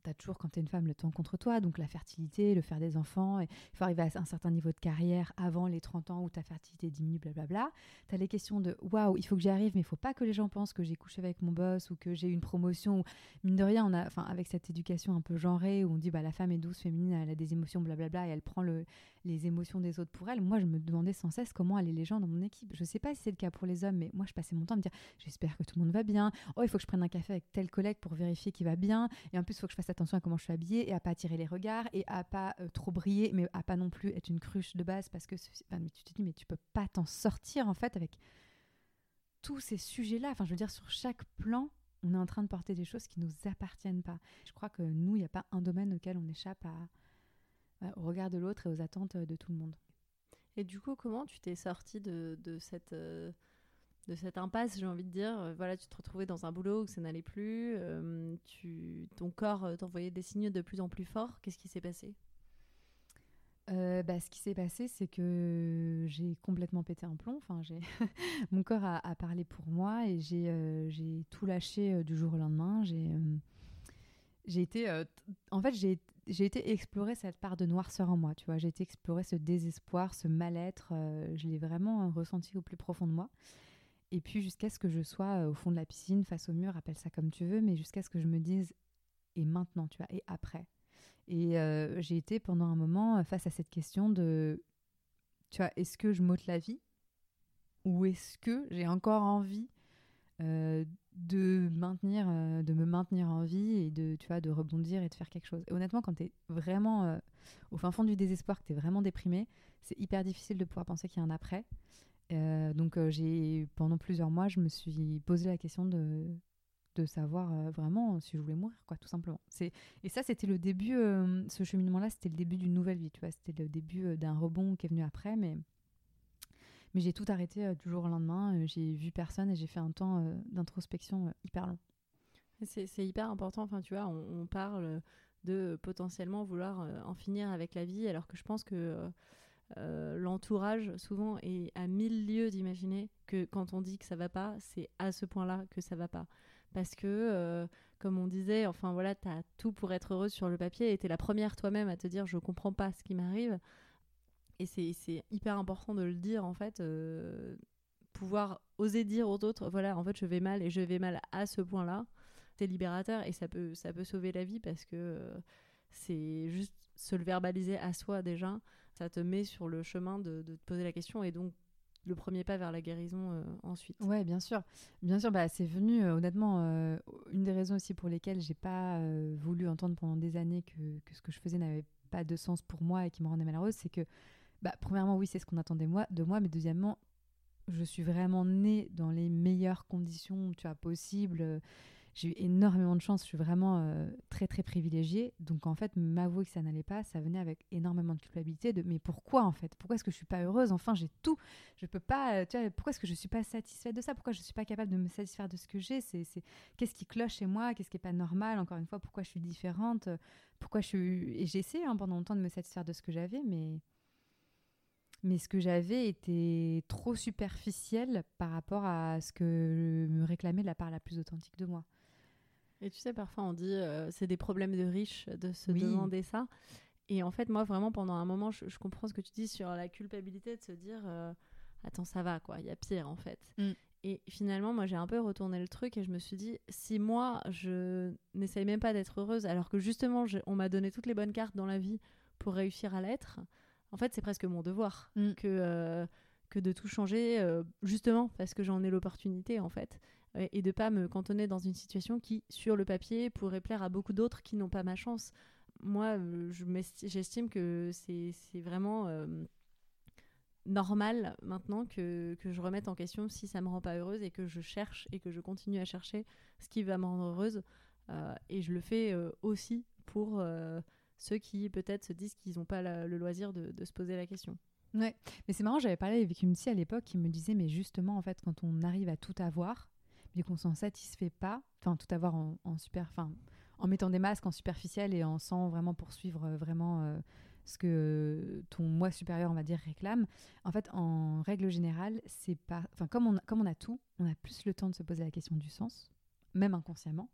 tu as toujours, quand tu es une femme, le temps contre toi. Donc la fertilité, le faire des enfants, il faut arriver à un certain niveau de carrière avant les 30 ans où ta fertilité diminue, blablabla. Tu as les questions de waouh, il faut que j'y arrive, mais il faut pas que les gens pensent que j'ai couché avec mon boss ou que j'ai une promotion. Ou, mine de rien, a, avec cette éducation un peu genrée où on dit bah, la femme est douce, féminine, elle a des émotions, blablabla, et elle prend le, les émotions des autres pour elle. Moi, je me demandais sans cesse comment allaient les gens dans mon équipe. Je sais pas si c'est le cas pour les hommes, mais moi, je passais mon temps à me dire j'espère que tout le monde va bien. Oh, il faut que je prenne un café avec tel collègue pour vérifier qu'il va bien. Et en plus, il faut que je fasse attention à comment je suis habillée et à pas attirer les regards et à pas euh, trop briller, mais à pas non plus être une cruche de base parce que mais tu te dis mais tu peux pas t'en sortir en fait avec tous ces sujets-là. Enfin, je veux dire, sur chaque plan, on est en train de porter des choses qui nous appartiennent pas. Je crois que nous, il n'y a pas un domaine auquel on échappe au regard de l'autre et aux attentes de tout le monde. Et du coup, comment tu t'es sortie de, de, cette, euh, de cette impasse, j'ai envie de dire Voilà, tu te retrouvais dans un boulot où ça n'allait plus, euh, tu, ton corps euh, t'envoyait des signes de plus en plus forts. Qu'est-ce qui s'est passé? Euh, bah, ce qui s'est passé, c'est que j'ai complètement pété un plomb. Enfin, j'ai mon corps a, parlé pour moi et j'ai euh, tout lâché euh, du jour au lendemain. J'ai été, en fait, j'ai j'ai été explorer cette part de noirceur en moi. Tu vois, j'ai été explorer ce désespoir, ce mal-être. je l'ai vraiment ressenti au plus profond de moi. Et puis jusqu'à ce que je sois au fond de la piscine, face au mur, appelle ça comme tu veux, mais jusqu'à ce que je me dise et maintenant, tu vois, et après et euh, j'ai été pendant un moment euh, face à cette question de, tu vois, est-ce que je m'ôte la vie ou est-ce que j'ai encore envie euh, de maintenir, de me maintenir en vie et de, tu vois, de rebondir et de faire quelque chose? Et honnêtement, quand tu es vraiment au fin fond du désespoir, que tu es vraiment déprimé, c'est hyper difficile de pouvoir penser qu'il y a un après. Donc j'ai pendant plusieurs mois, je me suis posé la question de de savoir euh, vraiment si je voulais mourir, quoi, tout simplement. C'est et ça, c'était le début. Euh, ce cheminement-là, c'était le début d'une nouvelle vie, tu vois. C'était le début euh, d'un rebond qui est venu après, mais mais j'ai tout arrêté du jour au lendemain. j'ai vu personne et j'ai fait un temps d'introspection hyper long. C'est hyper important. Enfin, tu vois, on, parle de potentiellement vouloir en finir avec la vie, alors que je pense que l'entourage souvent est à mille lieues d'imaginer que quand on dit que ça va pas, c'est à ce point-là que ça va pas parce que, euh, comme on disait, enfin voilà, tu as tout pour être heureuse sur le papier et tu es la première toi-même à te dire je comprends pas ce qui m'arrive. Et c'est hyper important de le dire en fait, euh, pouvoir oser dire aux autres voilà, en fait je vais mal et je vais mal à ce point-là. C'est libérateur et ça peut, ça peut sauver la vie parce que euh, c'est juste se le verbaliser à soi déjà. Ça te met sur le chemin de, te poser la question et donc le premier pas vers la guérison euh, ensuite. Ouais, bien sûr. Bien sûr, bah, c'est venu, euh, honnêtement, euh, une des raisons aussi pour lesquelles j'ai pas voulu entendre pendant des années que, ce que je faisais n'avait pas de sens pour moi et qui me rendait malheureuse, c'est que, bah, premièrement, oui, c'est ce qu'on attendait moi, de moi, mais deuxièmement, je suis vraiment née dans les meilleures conditions tu possibles j'ai eu énormément de chance, je suis vraiment euh, très très privilégiée. Donc en fait, m'avouer que ça n'allait pas, ça venait avec énormément de culpabilité de mais pourquoi en fait? Pourquoi est-ce que je suis pas heureuse? Enfin, j'ai tout. Je peux pas, euh, tu vois, pourquoi est-ce que je suis pas satisfaite de ça? Pourquoi je suis pas capable de me satisfaire de ce que j'ai? C'est qu'est-ce qui cloche chez moi? Qu'est-ce qui est pas normal? Encore une fois, pourquoi je suis différente? Pourquoi je suis et j'ai essayé hein, pendant longtemps de me satisfaire de ce que j'avais, mais mais ce que j'avais était trop superficiel par rapport à ce que me réclamait la part la plus authentique de moi. Et tu sais, parfois on dit euh, c'est des problèmes de riches de se demander ça. Et en fait, moi, vraiment, pendant un moment, je, comprends ce que tu dis sur la culpabilité de se dire euh, attends, ça va, quoi, il y a pire en fait. Mm. Et finalement, moi, j'ai un peu retourné le truc et je me suis dit si moi, je n'essaye même pas d'être heureuse, alors que justement, on m'a donné toutes les bonnes cartes dans la vie pour réussir à l'être, en fait, c'est presque mon devoir mm. que, euh, que de tout changer, justement, parce que j'en ai l'opportunité en fait et de pas me cantonner dans une situation qui, sur le papier, pourrait plaire à beaucoup d'autres qui n'ont pas ma chance. Moi, euh, j'estime que c'est vraiment euh, normal maintenant que, je remette en question si ça me rend pas heureuse et que je cherche et que je continue à chercher ce qui va me rendre heureuse. Euh, et je le fais aussi pour ceux qui peut-être se disent qu'ils n'ont pas le loisir de, se poser la question. Ouais, mais c'est marrant, j'avais parlé avec une psy à l'époque qui me disait, mais justement, en fait, quand on arrive à tout avoir, mais qu'on s'en satisfait pas, enfin tout avoir en, super, en mettant des masques en superficiel et en sans vraiment poursuivre euh, vraiment euh, ce que ton moi supérieur on va dire réclame. En fait, en règle générale, c'est pas, enfin comme on comme on a tout, on a plus le temps de se poser la question du sens, même inconsciemment.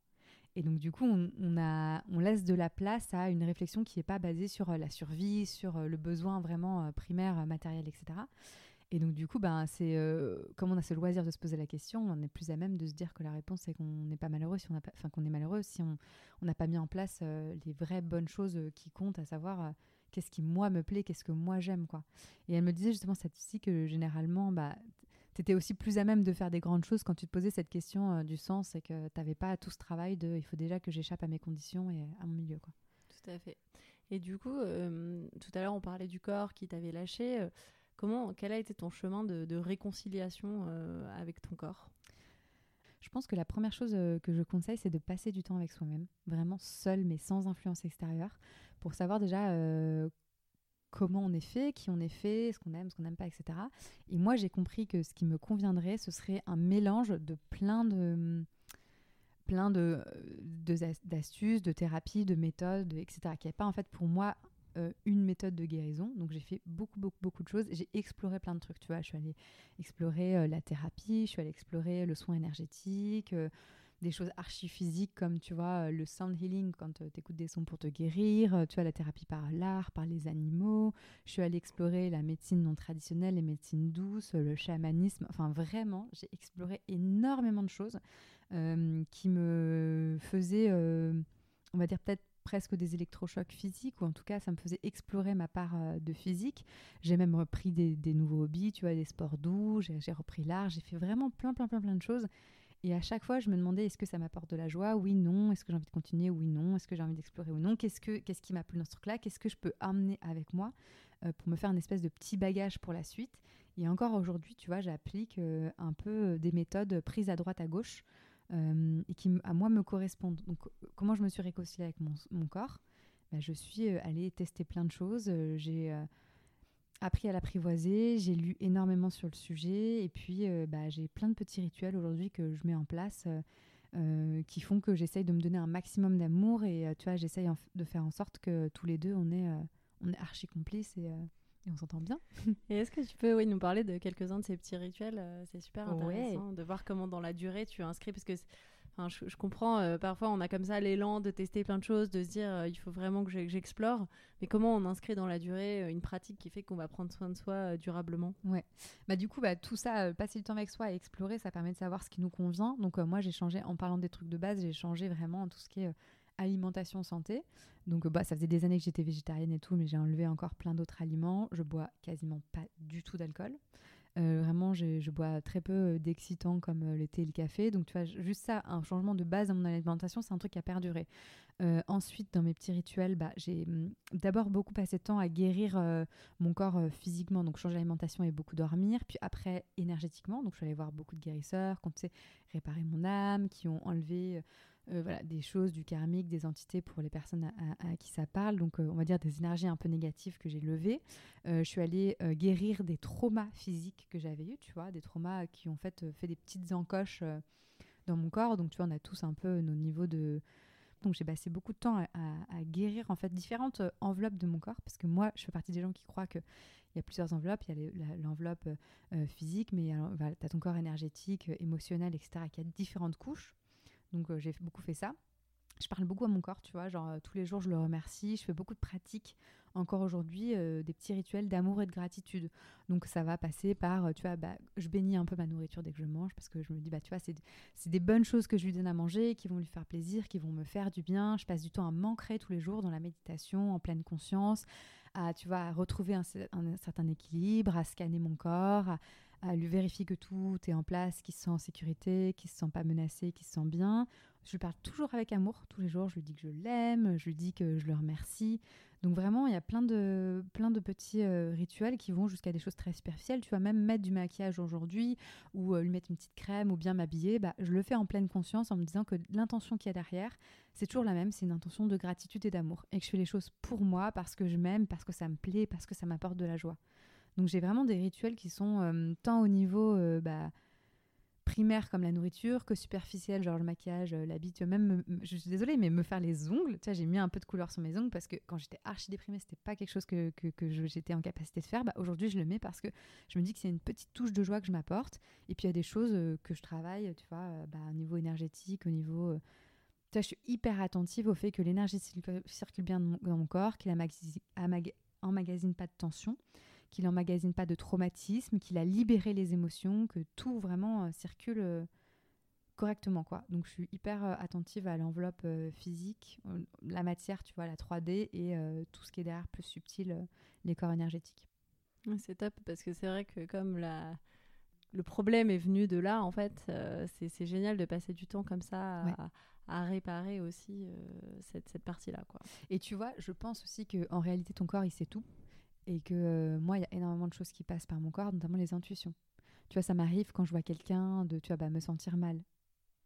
Et donc, du coup, on, laisse de la place à une réflexion qui n'est pas basée sur euh, la survie, sur le besoin vraiment primaire, matériel, etc. Et donc, du coup, ben, c'est euh, comme on a ce loisir de se poser la question, on est plus à même de se dire que la réponse est qu'on n'est pas malheureux si on enfin qu'on est malheureux si on n'a pas mis en place euh, les vraies bonnes choses euh, qui comptent, à savoir qu'est-ce qui moi me plaît, qu'est-ce que moi j'aime quoi. Et elle me disait justement cette aussi que généralement bah tu étais aussi plus à même de faire des grandes choses quand tu te posais cette question euh, du sens et que tu n'avais pas tout ce travail de il faut déjà que j'échappe à mes conditions et à mon milieu. Quoi. Tout à fait. Et du coup, euh, tout à l'heure, on parlait du corps qui t'avait lâché. Euh, comment, quel a été ton chemin de, réconciliation avec ton corps? Je pense que la première chose que je conseille, c'est de passer du temps avec soi-même, vraiment seul, mais sans influence extérieure, pour savoir déjà comment on est fait, qui on est fait, ce qu'on aime, ce qu'on n'aime pas, etc. Et moi, j'ai compris que ce qui me conviendrait, ce serait un mélange de plein de plein de, d'astuces, de thérapies, de méthodes, etc. Qui n'y pas en fait pour moi euh, une méthode de guérison. Donc j'ai fait beaucoup, beaucoup, beaucoup de choses. J'ai exploré plein de trucs, tu vois. Je suis allée explorer euh, la thérapie, je suis allée explorer le soin énergétique, euh, des choses archi physiques comme tu vois euh, le sound healing quand euh, tu écoutes des sons pour te guérir, euh, tu vois la thérapie par l'art, par les animaux. Je suis allée explorer la médecine non traditionnelle, les médecines douces, le chamanisme. Enfin vraiment, j'ai exploré énormément de choses qui me faisaient, on va dire peut-être presque des électrochocs physiques, ou en tout cas, ça me faisait explorer ma part de physique. J'ai même repris des, des, nouveaux hobbies, tu vois, des sports doux, j'ai repris l'art, j'ai fait vraiment plein, plein, plein, plein de choses et à chaque fois, je me demandais est-ce que ça m'apporte de la joie? Oui, non. Est-ce que j'ai envie de continuer? Oui, non. Est-ce que j'ai envie d'explorer? Ou non Qu'est-ce que qu'est-ce qui m'a plu dans ce truc-là? Qu'est-ce que je peux amener avec moi euh, pour me faire une espèce de petit bagage pour la suite? Et encore aujourd'hui, tu vois, j'applique euh, un peu euh, des méthodes prises à droite à gauche et qui à moi me correspondent. Donc, comment je me suis réconciliée avec mon, mon corps? Bah, Je suis allée tester plein de choses. j'ai appris à l'apprivoiser, j'ai lu énormément sur le sujet et puis euh, bah, j'ai plein de petits rituels aujourd'hui que je mets en place euh, euh, qui font que j'essaye de me donner un maximum d'amour et tu vois j'essaye de faire en sorte que tous les deux on est, on est archi complices et, on s'entend bien. et est-ce que tu peux oui, nous parler de quelques-uns de ces petits rituels? C'est super intéressant de voir comment dans la durée tu inscris parce que je, comprends, euh, parfois on a comme ça l'élan de tester plein de choses, de se dire euh, il faut vraiment que j'explore, mais comment on inscrit dans la durée euh, une pratique qui fait qu'on va prendre soin de soi durablement? Ouais, bah du coup, bah, tout ça, passer du temps avec soi et explorer, ça permet de savoir ce qui nous convient. Donc moi j'ai changé, en parlant des trucs de base, j'ai changé vraiment tout ce qui est alimentation santé. Donc bah, ça faisait des années que j'étais végétarienne et tout, mais j'ai enlevé encore plein d'autres aliments. Je bois quasiment pas du tout d'alcool. Euh, vraiment, je bois très peu euh, d'excitants comme euh, le thé et le café. Donc, tu vois, juste ça, un changement de base dans mon alimentation, c'est un truc qui a perduré. ensuite, dans mes petits rituels, bah, j'ai mm, d'abord beaucoup passé de temps à guérir mon corps physiquement, donc changer l'alimentation et beaucoup dormir. Puis après, énergétiquement, donc je suis allée voir beaucoup de guérisseurs qui ont réparé mon âme, qui ont enlevé euh, voilà, des choses, du karmique, des entités pour les personnes à, qui ça parle. Donc, euh, on va dire des énergies un peu négatives que j'ai levées. Euh, je suis allée guérir des traumas physiques que j'avais eus, tu vois, des traumas qui ont fait, des petites encoches dans mon corps. Donc, tu vois, on a tous un peu nos niveaux de. Donc, j'ai passé beaucoup de temps à, guérir en fait différentes enveloppes de mon corps parce que moi, je fais partie des gens qui croient que il y a plusieurs enveloppes. Il y a l'enveloppe physique, mais tu as ton corps énergétique, émotionnel, etc., qui a différentes couches. Donc euh, j'ai beaucoup fait ça. Je parle beaucoup à mon corps, tu vois, genre euh, tous les jours je le remercie, je fais beaucoup de pratiques encore aujourd'hui, euh, des petits rituels d'amour et de gratitude. Donc ça va passer par, tu vois, bah, je bénis un peu ma nourriture dès que je mange parce que je me dis, bah tu vois, c'est des bonnes choses que je lui donne à manger, qui vont lui faire plaisir, qui vont me faire du bien. Je passe du temps à m'ancrer tous les jours dans la méditation, en pleine conscience, à, tu vois, à retrouver un, certain équilibre, à scanner mon corps, à, à lui vérifier que tout est en place, qu'il se sent en sécurité, qu'il se sent pas menacé, qu'il se sent bien. Je lui parle toujours avec amour tous les jours. Je lui dis que je l'aime, je lui dis que je le remercie. Donc vraiment, il y a plein de, plein de petits euh, rituels qui vont jusqu'à des choses très superficielles. Tu vois, même mettre du maquillage aujourd'hui ou euh, lui mettre une petite crème ou bien m'habiller, bah, je le fais en pleine conscience en me disant que l'intention qu'il y a derrière, c'est toujours la même, c'est une intention de gratitude et d'amour. Et que je fais les choses pour moi, parce que je m'aime, parce que ça me plaît, parce que ça m'apporte de la joie. Donc j'ai vraiment des rituels qui sont euh, tant au niveau euh, bah, primaire comme la nourriture que superficiel, genre le maquillage, euh, l'habit. Même, je suis désolée, mais me faire les ongles, tu vois, j'ai mis un peu de couleur sur mes ongles parce que quand j'étais archi déprimée, c'était pas quelque chose que, j'étais en capacité de faire. Bah, Aujourd'hui, je le mets parce que je me dis que c'est une petite touche de joie que je m'apporte. Et puis il y a des choses que je travaille, tu vois, bah, au niveau énergétique, au niveau. Tu vois, je suis hyper attentive au fait que l'énergie circule bien dans mon, corps, qu'il emmagasine pas de tension qu'il n'emmagasine pas de traumatisme, qu'il a libéré les émotions, que tout vraiment euh, circule euh, correctement quoi. Donc je suis hyper attentive à l'enveloppe physique, la matière, tu vois, la 3D et tout ce qui est derrière plus subtil, les corps énergétiques. C'est top parce que c'est vrai que comme la le problème est venu de là, en fait, c'est génial de passer du temps comme ça à, réparer aussi cette, cette partie-là. quoi. Et tu vois, je pense aussi que en réalité, ton corps, il sait tout. Et que moi, il y a énormément de choses qui passent par mon corps, notamment les intuitions. Tu vois, ça m'arrive quand je vois quelqu'un de, tu vois, bah, me sentir mal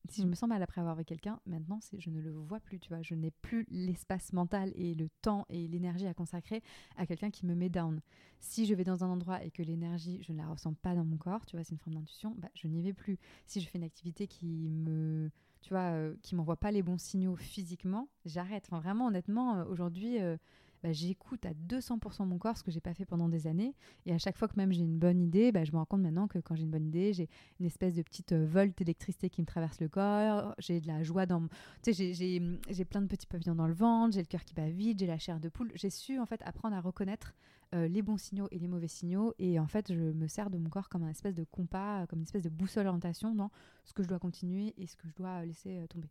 si je mm. me sens mal après avoir vu quelqu'un, maintenant, c'est, je ne le vois plus, tu vois. Je n'ai plus l'espace mental et le temps et l'énergie à consacrer à quelqu'un qui me met down. Si je vais dans un endroit et que l'énergie, je ne la ressens pas dans mon corps, tu vois, c'est une forme d'intuition, bah, je n'y vais plus. Si je fais une activité qui me, tu vois, euh, qui m'envoie pas les bons signaux physiquement, j'arrête. Enfin, vraiment, honnêtement, euh, aujourd'hui, euh, bah, j'écoute à 200% mon corps, ce que j'ai pas fait pendant des années. Et à chaque fois que même j'ai une bonne idée, bah, je me rends compte maintenant que quand j'ai une bonne idée, j'ai une espèce de petite euh, volte d'électricité qui me traverse le corps, j'ai de la joie dans... Tu sais, j'ai plein de petits pavillons dans le ventre, j'ai le cœur qui bat vite, j'ai la chair de poule. J'ai su en fait apprendre à reconnaître euh, les bons signaux et les mauvais signaux. Et en fait, je me sers de mon corps comme un espèce de compas, comme une espèce de boussole d'orientation dans ce que je dois continuer et ce que je dois laisser euh, tomber.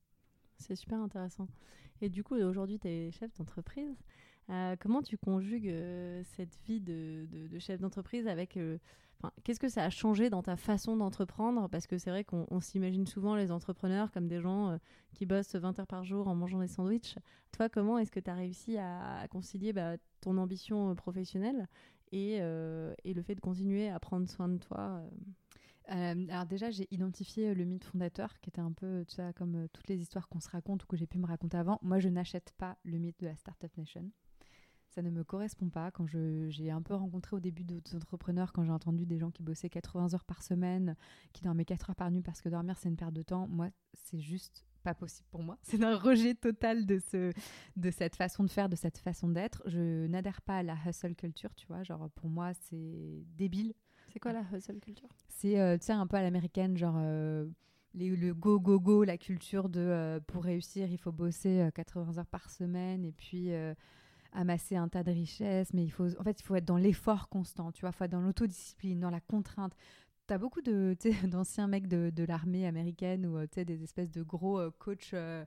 C'est super intéressant. Et du coup, aujourd'hui, tu es chef d'entreprise. Euh, comment tu conjugues euh, cette vie de, chef d'entreprise avec... Euh, qu'est-ce que ça a changé dans ta façon d'entreprendre? Parce que c'est vrai qu'on s'imagine souvent les entrepreneurs comme des gens qui bossent 20 heures par jour en mangeant des sandwichs. Toi, comment est-ce que tu as réussi à, concilier bah, ton ambition professionnelle et, le fait de continuer à prendre soin de toi alors déjà, j'ai identifié le mythe fondateur, qui était un peu, tu sais, comme toutes les histoires qu'on se raconte ou que j'ai pu me raconter avant. Moi, je n'achète pas le mythe de la Startup Nation ça ne me correspond pas. Quand j'ai un peu rencontré au début d'autres entrepreneurs, quand j'ai entendu des gens qui bossaient 80 heures par semaine, qui dormaient 4 heures par nuit parce que dormir c'est une perte de temps, moi c'est juste pas possible pour moi. C'est un rejet total de, ce, de cette façon de faire, de cette façon d'être. Je n'adhère pas à la hustle culture, tu vois. Genre pour moi c'est débile. C'est quoi la hustle culture? C'est euh, tu sais un peu à l'américaine, genre. Euh, les, le go go go, la culture de euh, pour réussir il faut bosser 80 heures par semaine et puis amasser un tas de richesses, mais il faut, en fait, il faut être dans l'effort constant, tu vois, faut être dans l'autodiscipline, dans la contrainte. Tu as beaucoup d'anciens mecs de, de l'armée américaine ou des espèces de gros euh, coachs euh,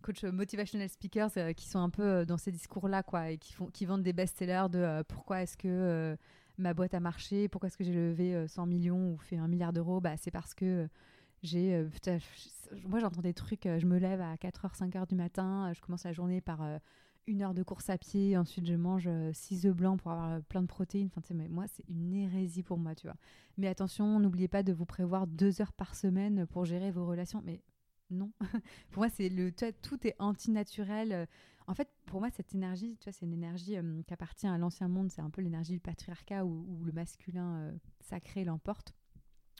coach motivational speakers euh, qui sont un peu dans ces discours-là, quoi, et qui, font, qui vendent des best-sellers de pourquoi est-ce que ma boîte a marché, pourquoi est-ce que j'ai levé 100 millions ou fait un milliard d'euros? Bah, c'est parce que j'ai. moi, j'entends des trucs, je me lève à 4h, 5h du matin, je commence la journée par une heure de course à pied, ensuite je mange euh, six œufs blancs pour avoir euh, plein de protéines. Enfin, mais moi, c'est une hérésie pour moi, tu vois. Mais attention, n'oubliez pas de vous prévoir deux heures par semaine pour gérer vos relations. Mais non, pour moi, c'est le tout est antinaturel. En fait, pour moi, cette énergie, tu vois, c'est une énergie euh, qui appartient à l'ancien monde. C'est un peu l'énergie du patriarcat où, le masculin sacré l'emporte.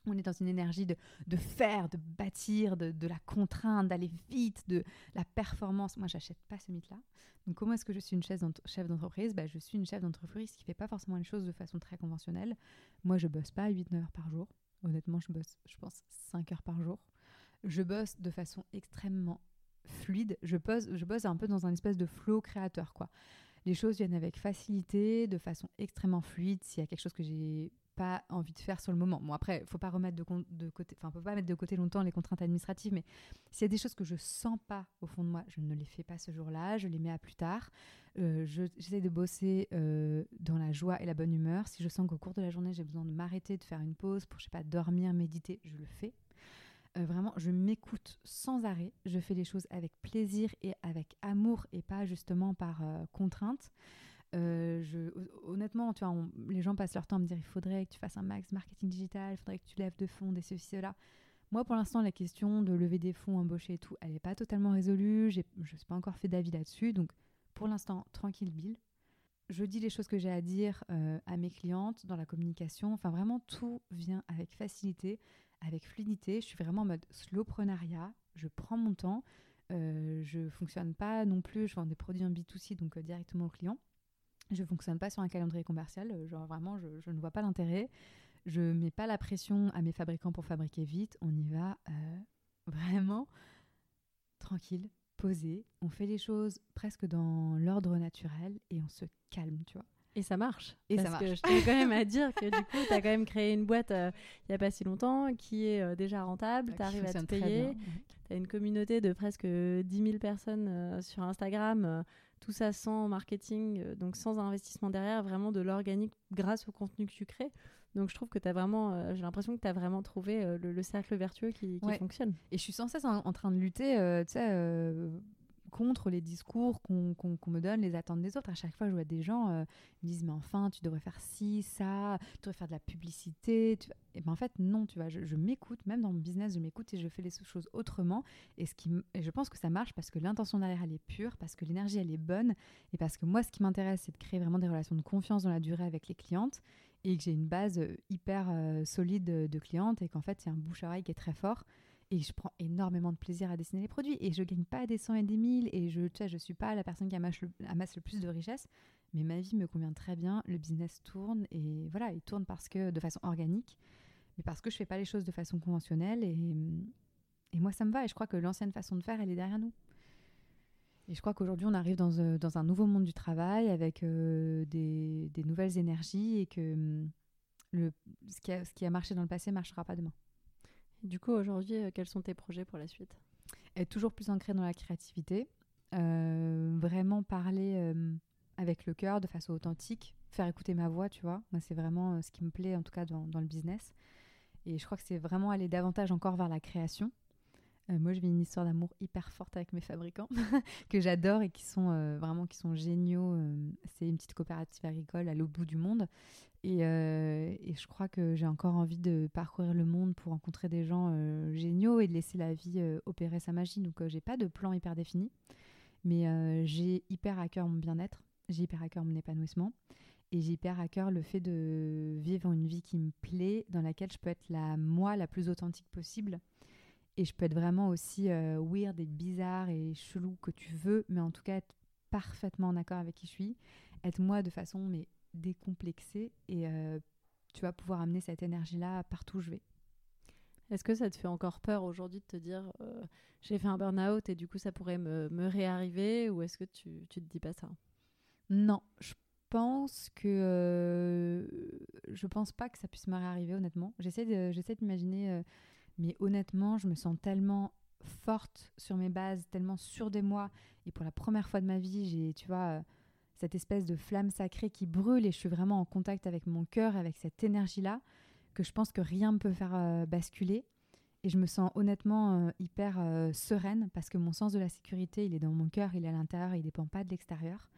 On est dans une énergie de, de faire, de bâtir, de, de la contrainte, d'aller vite, de la performance. Moi, j'achète pas ce mythe-là. Donc, comment est-ce que je suis une chef d'entreprise? Bah, Je suis une chef d'entreprise qui fait pas forcément les choses de façon très conventionnelle. Moi, je bosse pas 8-9 heures par jour. Honnêtement, je bosse, je pense, 5 heures par jour. Je bosse de façon extrêmement fluide. Je bosse, je bosse un peu dans un espèce de flow créateur, quoi. Les choses viennent avec facilité, de façon extrêmement fluide. S'il y a quelque chose que j'ai pas envie de faire sur le moment. Bon, après, faut pas remettre de, côté, enfin, faut pas mettre de côté longtemps les contraintes administratives, mais s'il y a des choses que je sens pas au fond de moi, je ne les fais pas ce jour-là, je les mets à plus tard. Euh, j'essaie de bosser euh, dans la joie et la bonne humeur. Si je sens qu'au cours de la journée, j'ai besoin de m'arrêter, de faire une pause pour, je sais pas, dormir, méditer, je le fais. Euh, vraiment, je m'écoute sans arrêt. Je fais les choses avec plaisir et avec amour et pas justement par contrainte. Euh, honnêtement, les gens passent leur temps à me dire il faudrait que tu fasses un max marketing digital, il faudrait que tu lèves de fonds, des ceci, cela. Moi, pour l'instant, la question de lever des fonds, embaucher et tout, elle n'est pas totalement résolue. Je ne suis pas encore fait d'avis là-dessus. Donc, pour l'instant, tranquille, Bill. Je dis les choses que j'ai à dire euh, à mes clientes dans la communication. Enfin, vraiment, tout vient avec facilité, avec fluidité. Je suis vraiment en mode slowprenariat. Je prends mon temps. Euh, je fonctionne pas non plus. Je vends des produits en B2C, donc directement aux clients. Je fonctionne pas sur un calendrier commercial, euh, genre vraiment, je, ne vois pas l'intérêt. Je mets pas la pression à mes fabricants pour fabriquer vite. On y va euh, vraiment tranquille, posé. On fait les choses presque dans l'ordre naturel et on se calme, tu vois. Et ça marche. Et parce ça que marche. je tiens quand même à dire que du coup, tu as quand même créé une boîte euh, il n'y a pas si longtemps qui est euh, déjà rentable, tu arrives à te payer, tu as une communauté de presque 10 000 personnes euh, sur Instagram, euh, tout ça sans marketing, euh, donc sans investissement derrière, vraiment de l'organique grâce au contenu que tu crées. Donc je trouve que tu as vraiment, euh, j'ai l'impression que tu as vraiment trouvé euh, le, le cercle vertueux qui, qui Ouais. fonctionne. Et je suis sans cesse en, en train de lutter, euh, tu sais, contre les discours qu'on me donne, les attentes des autres. À chaque fois, je vois des gens euh, me disent, mais enfin, tu devrais faire ci, ça, tu devrais faire de la publicité. Tu... Et ben en fait, non, tu vois, je, m'écoute, même dans mon business, je m'écoute et je fais les choses autrement. Et, ce qui, je pense que ça marche parce que l'intention derrière, elle est pure, parce que l'énergie, elle est bonne. Et parce que moi, ce qui m'intéresse, c'est de créer vraiment des relations de confiance dans la durée avec les clientes et que j'ai une base euh, hyper euh, solide de, de clientes et qu'en fait, c'est un bouche-oreille qui est très fort et je prends énormément de plaisir à dessiner les produits. Et je gagne pas des cent et des mille. Et je tu je suis pas la personne qui amasse le, amasse le plus de richesse mais ma vie me convient très bien. Le business tourne. Et voilà il tourne parce que de façon organique. Mais parce que je fais pas les choses de façon conventionnelle. Et, et moi ça me va. Et je crois que l'ancienne façon de faire elle est derrière nous. Et je crois qu'aujourd'hui on arrive dans, euh, dans un nouveau monde du travail avec euh, des, des nouvelles énergies et que hum, le, ce, qui a, ce qui a marché dans le passé marchera pas demain Du coup, aujourd'hui, euh, quels sont tes projets pour la suite? Être toujours plus ancré dans la créativité, euh, vraiment parler euh, avec le cœur de façon authentique, faire écouter ma voix, tu vois. Moi, c'est vraiment ce qui me plaît, en tout cas, dans, le business. Et je crois que c'est vraiment aller davantage encore vers la création. Moi, je vis une histoire d'amour hyper forte avec mes fabricants que j'adore et qui sont vraiment qui sont géniaux. C'est une petite coopérative agricole à l'autre bout du monde. Et, euh, et je crois que j'ai encore envie de parcourir le monde pour rencontrer des gens euh, géniaux et de laisser la vie euh, opérer sa magie. Donc, j'ai pas de plan hyper défini, mais j'ai hyper à cœur mon bien-être, j'ai hyper à cœur mon épanouissement et j'ai hyper à cœur le fait de vivre une vie qui me plaît, dans laquelle je peux être la moi la plus authentique possible. Et je peux être vraiment aussi weird et bizarre et chelou que tu veux, mais en tout cas être parfaitement en accord avec qui je suis, être moi de façon mais décomplexée et euh, tu vas pouvoir amener cette énergie-là partout où je vais. Est-ce que ça te fait encore peur aujourd'hui de te dire euh, j'ai fait un burn-out et du coup ça pourrait me, me réarriver ou est-ce que tu, tu te dis pas ça? Non, je pense que euh, je pense pas que ça puisse me réarriver honnêtement. J'essaie de j'essaie d'imaginer euh, mais honnêtement, je me sens tellement forte sur mes bases, tellement sûre de moi et pour la première fois de ma vie, j'ai tu vois cette espèce de flamme sacrée qui brûle et je suis vraiment en contact avec mon cœur, avec cette énergie-là, que je pense que rien ne peut faire euh, basculer. Et je me sens honnêtement euh, hyper euh, sereine parce que mon sens de la sécurité, il est dans mon cœur, il est à l'intérieur, il ne dépend pas de l'extérieur.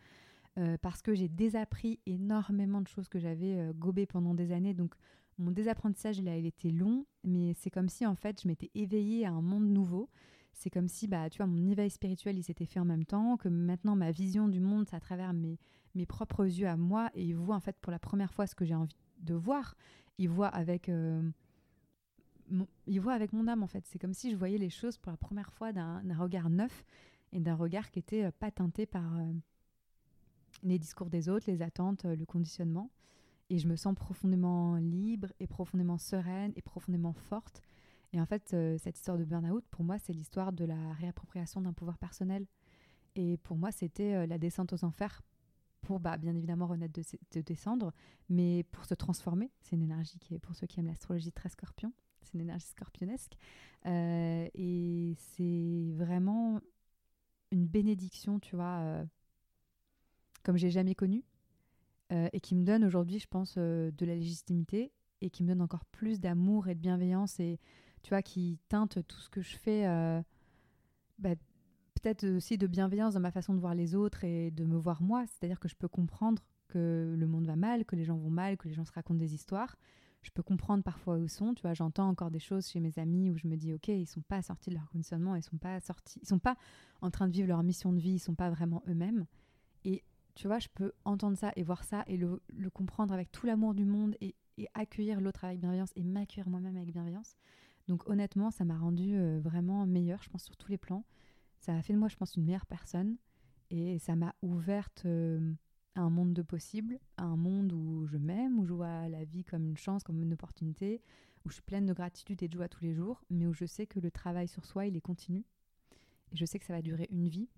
Parce que j'ai désappris énormément de choses que j'avais gobées pendant des années. Donc mon désapprentissage, il a il était long, mais c'est comme si en fait je m'étais éveillée à un monde nouveau. C'est comme si, bah, tu vois, mon éveil spirituel, il s'était fait en même temps, que maintenant ma vision du monde, c'est à travers mes, mes propres yeux à moi, et il voit en fait pour la première fois ce que j'ai envie de voir. Il voit avec, euh, mon, il voit avec mon âme en fait. C'est comme si je voyais les choses pour la première fois d'un regard neuf et d'un regard qui était euh, pas teinté par euh, les discours des autres, les attentes, le conditionnement. Et je me sens profondément libre et profondément sereine et profondément forte. Et en fait, euh, cette histoire de burn-out, pour moi, c'est l'histoire de la réappropriation d'un pouvoir personnel. Et pour moi, c'était euh, la descente aux enfers pour, bah, bien évidemment, renaître de, de descendre, mais pour se transformer. C'est une énergie qui est, pour ceux qui aiment l'astrologie, très scorpion. C'est une énergie scorpionesque. Euh, et c'est vraiment une bénédiction, tu vois, comme j'ai jamais connu. euh, et qui me donne aujourd'hui, je pense, de la légitimité et qui me donne encore plus d'amour et de bienveillance et tu vois qui teinte tout ce que je fais euh, bah, peut-être aussi de bienveillance dans ma façon de voir les autres et de me voir moi. C'est-à-dire que je peux comprendre que le monde va mal que les gens vont mal que les gens se racontent des histoires. Je peux comprendre parfois où ils sont tu vois. J'entends encore des choses chez mes amis où je me dis ok ils sont pas sortis de leur conditionnement ils sont pas sortis ils sont pas en train de vivre leur mission de vie ils sont pas vraiment eux-mêmes. Et tu vois, je peux entendre ça et voir ça et le, comprendre avec tout l'amour du monde et accueillir l'autre avec bienveillance et m'accueillir moi-même avec bienveillance. Donc honnêtement, ça m'a rendu euh, vraiment meilleure, je pense, sur tous les plans. Ça a fait de moi, je pense, une meilleure personne et ça m'a ouverte euh, à un monde de possibles, à un monde où je m'aime, où je vois la vie comme une chance, comme une opportunité, où je suis pleine de gratitude et de joie tous les jours, mais où je sais que le travail sur soi, il est continu. Et je sais que ça va durer une vie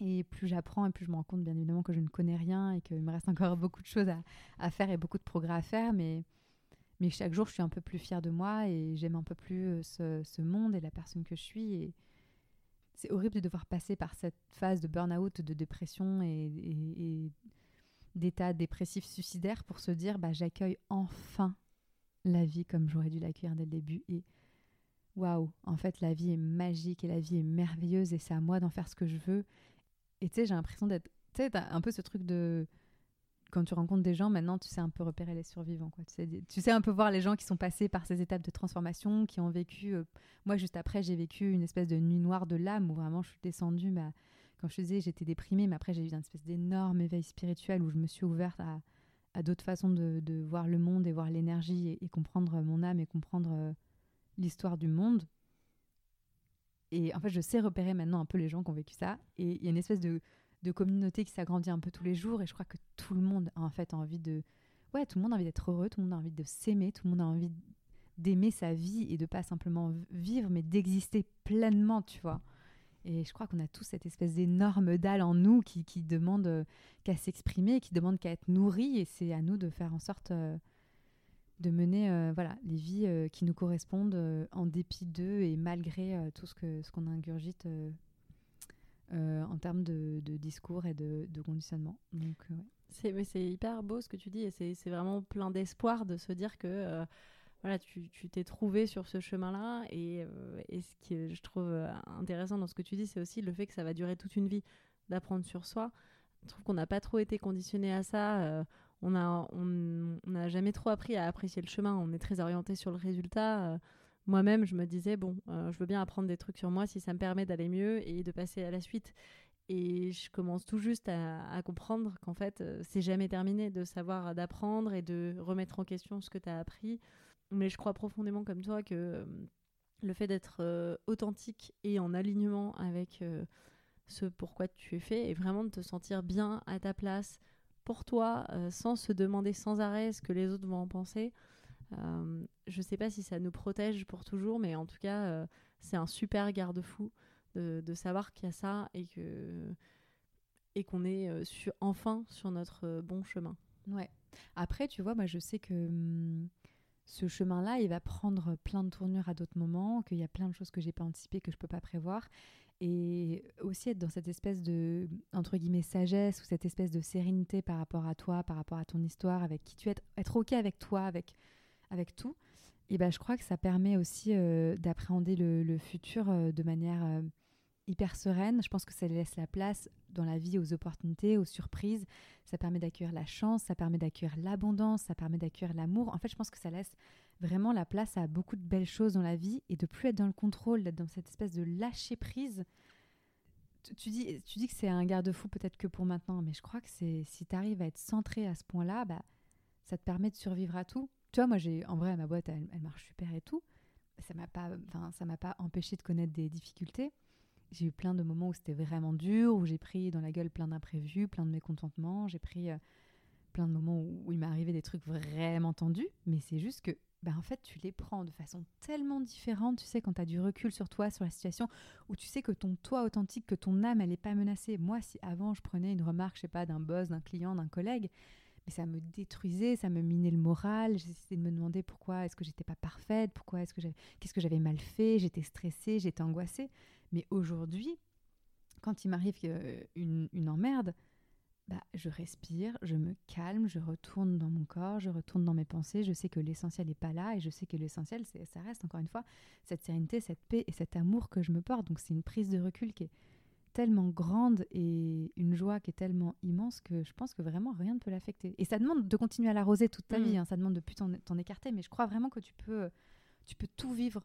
Et plus j'apprends et plus je me rends compte, bien évidemment, que je ne connais rien et qu'il me reste encore beaucoup de choses à, faire et beaucoup de progrès à faire. Mais, mais chaque jour, je suis un peu plus fière de moi et j'aime un peu plus ce, ce, monde et la personne que je suis. Et c'est horrible de devoir passer par cette phase de burn-out, de dépression et, et, d'état dépressif suicidaire pour se dire bah, j'accueille enfin la vie comme j'aurais dû l'accueillir dès le début. Et waouh, en fait, la vie est magique et la vie est merveilleuse et c'est à moi d'en faire ce que je veux. Et tu sais, j'ai l'impression d'être. Tu sais, un peu ce truc de. Quand tu rencontres des gens, maintenant, tu sais un peu repérer les survivants. Quoi. Tu, sais, un peu voir les gens qui sont passés par ces étapes de transformation, qui ont vécu. Euh, moi, juste après, j'ai vécu une espèce de nuit noire de l'âme où vraiment je suis descendue. Bah, quand je te disais, j'étais déprimée, mais après, j'ai eu une espèce d'énorme éveil spirituel où je me suis ouverte à, d'autres façons de, voir le monde et voir l'énergie et, comprendre mon âme et comprendre euh, l'histoire du monde. Et en fait, je sais repérer maintenant un peu les gens qui ont vécu ça. Et il y a une espèce de, de communauté qui s'agrandit un peu tous les jours. Et je crois que tout le monde a en fait envie de. Ouais, tout le monde a envie d'être heureux, tout le monde a envie de s'aimer, tout le monde a envie d'aimer sa vie et de pas simplement vivre, mais d'exister pleinement, tu vois. Et je crois qu'on a tous cette espèce d'énorme dalle en nous qui, qui demande euh, qu'à s'exprimer, qui demande qu'à être nourri. Et c'est à nous de faire en sorte euh, de mener euh, voilà, les vies qui nous correspondent en dépit d'eux et malgré tout ce qu'on ce qu'on ingurgite en termes de, discours et de, conditionnement. Donc, c'est, mais c'est hyper beau ce que tu dis et c'est, vraiment plein d'espoir de se dire que voilà, tu, t'es trouvé sur ce chemin-là. Et, euh, ce que je trouve euh, intéressant dans ce que tu dis, c'est aussi le fait que ça va durer toute une vie d'apprendre sur soi. Je trouve qu'on n'a pas trop été conditionné à ça. Euh, on n'a jamais trop appris à apprécier le chemin. On est très orienté sur le résultat. Moi-même, je me disais, bon, je veux bien apprendre des trucs sur moi si ça me permet d'aller mieux et de passer à la suite. Et je commence tout juste à, comprendre qu'en fait, c'est jamais terminé de savoir, d'apprendre et de remettre en question ce que tu as appris. Mais je crois profondément comme toi que euh, le fait d'être euh, authentique et en alignement avec euh, ce pourquoi tu es fait et vraiment de te sentir bien à ta place pour toi sans se demander sans arrêt ce que les autres vont en penser. Je sais pas si ça nous protège pour toujours, mais en tout cas, c'est un super garde-fou de, savoir qu'il y a ça et que et qu'on est sur, enfin sur notre bon chemin. Ouais. Après, tu vois, moi, je sais que hum, ce chemin-là, il va prendre plein de tournures à d'autres moments, qu'il y a plein de choses que j'ai pas anticipées, que je peux pas prévoir. Et aussi être dans cette espèce de, entre guillemets, sagesse ou cette espèce de sérénité par rapport à toi, par rapport à ton histoire, avec qui tu es, être OK avec toi, avec, avec tout. Et ben, je crois que ça permet aussi euh, d'appréhender le, futur euh, de manière euh, hyper sereine. Je pense que ça laisse la place dans la vie aux opportunités, aux surprises. Ça permet d'accueillir la chance, ça permet d'accueillir l'abondance, ça permet d'accueillir l'amour. En fait, je pense que ça laisse vraiment la place à beaucoup de belles choses dans la vie et de plus être dans le contrôle, d'être dans cette espèce de lâcher prise. Tu, dis, tu dis que c'est un garde-fou peut-être que pour maintenant, mais je crois que si tu arrives à être centré à ce point-là, bah, ça te permet de survivre à tout. Tu vois, moi, j'ai en vrai, ma boîte, elle, marche super et tout. Ça m'a pas, enfin, ça m'a pas empêché de connaître des difficultés. J'ai eu plein de moments où c'était vraiment dur, où j'ai pris dans la gueule plein d'imprévus, plein de mécontentements. J'ai pris euh, plein de moments où, il m'est arrivé des trucs vraiment tendus. Mais c'est juste que, ben, en fait, tu les prends de façon tellement différente. Tu sais, quand tu as du recul sur toi, sur la situation, où tu sais que ton toi authentique, que ton âme, elle n'est pas menacée. Moi, si avant je prenais une remarque, je sais pas, d'un boss, d'un client, d'un collègue, mais ça me détruisait, ça me minait le moral. J'essayais de me demander pourquoi est-ce que j'étais pas parfaite, pourquoi est-ce que qu'est-ce que j'avais mal fait, j'étais stressée, j'étais angoissée. Mais aujourd'hui, quand il m'arrive une, une emmerde, bah, je respire, je me calme, je retourne dans mon corps, je retourne dans mes pensées. Je sais que l'essentiel n'est pas là et je sais que l'essentiel, ça reste encore une fois cette sérénité, cette paix et cet amour que je me porte. Donc c'est une prise de recul qui est tellement grande et une joie qui est tellement immense que je pense que vraiment rien ne peut l'affecter. Et ça demande de continuer à l'arroser toute ta mmh. vie, hein. ça demande de plus t'en écarter, mais je crois vraiment que tu peux, tu peux tout vivre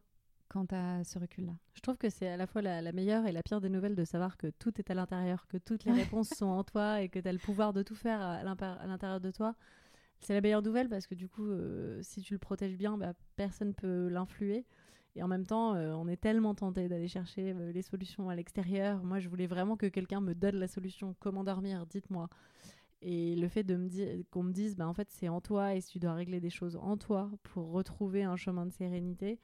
quant à ce recul-là. Je trouve que c'est à la fois la, meilleure et la pire des nouvelles de savoir que tout est à l'intérieur, que toutes les réponses sont en toi et que tu as le pouvoir de tout faire à l'intérieur de toi. C'est la meilleure nouvelle parce que du coup, euh, si tu le protèges bien, bah, personne ne peut l'influer. Et en même temps, euh, on est tellement tenté d'aller chercher euh, les solutions à l'extérieur. Moi, je voulais vraiment que quelqu'un me donne la solution. Comment dormir Dites-moi. Et le fait de qu'on me dise, bah, en fait, c'est en toi et si tu dois régler des choses en toi pour retrouver un chemin de sérénité,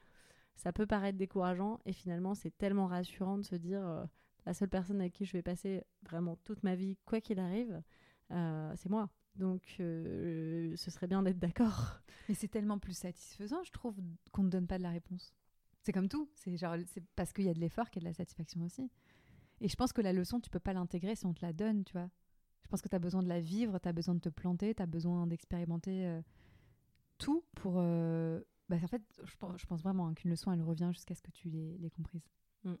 ça peut paraître décourageant et finalement c'est tellement rassurant de se dire euh, la seule personne avec qui je vais passer vraiment toute ma vie, quoi qu'il arrive, c'est moi. Donc, ce serait bien d'être d'accord. Mais c'est tellement plus satisfaisant, je trouve, qu'on ne donne pas de la réponse. C'est comme tout. C'est genre, c'est parce qu'il y a de l'effort qu'il y a de la satisfaction aussi. Et je pense que la leçon, tu peux pas l'intégrer si on te la donne, tu vois. Je pense que tu as besoin de la vivre, tu as besoin de te planter, tu as besoin d'expérimenter euh, tout pour. Euh, bah, en fait, je pense, je pense vraiment qu'une leçon, elle revient jusqu'à ce que tu l'aies comprises. Mm.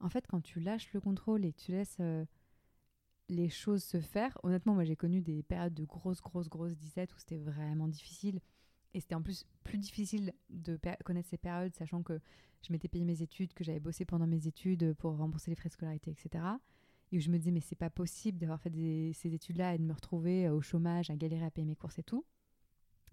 En fait, quand tu lâches le contrôle et que tu laisses euh, les choses se faire, honnêtement, moi j'ai connu des périodes de grosses, grosses, grosses disettes où c'était vraiment difficile. Et c'était en plus plus difficile de connaître ces périodes, sachant que je m'étais payé mes études, que j'avais bossé pendant mes études pour rembourser les frais de scolarité, etc. Et où je me disais, mais c'est pas possible d'avoir fait ces études-là et de me retrouver euh, au chômage, à galérer à payer mes courses et tout.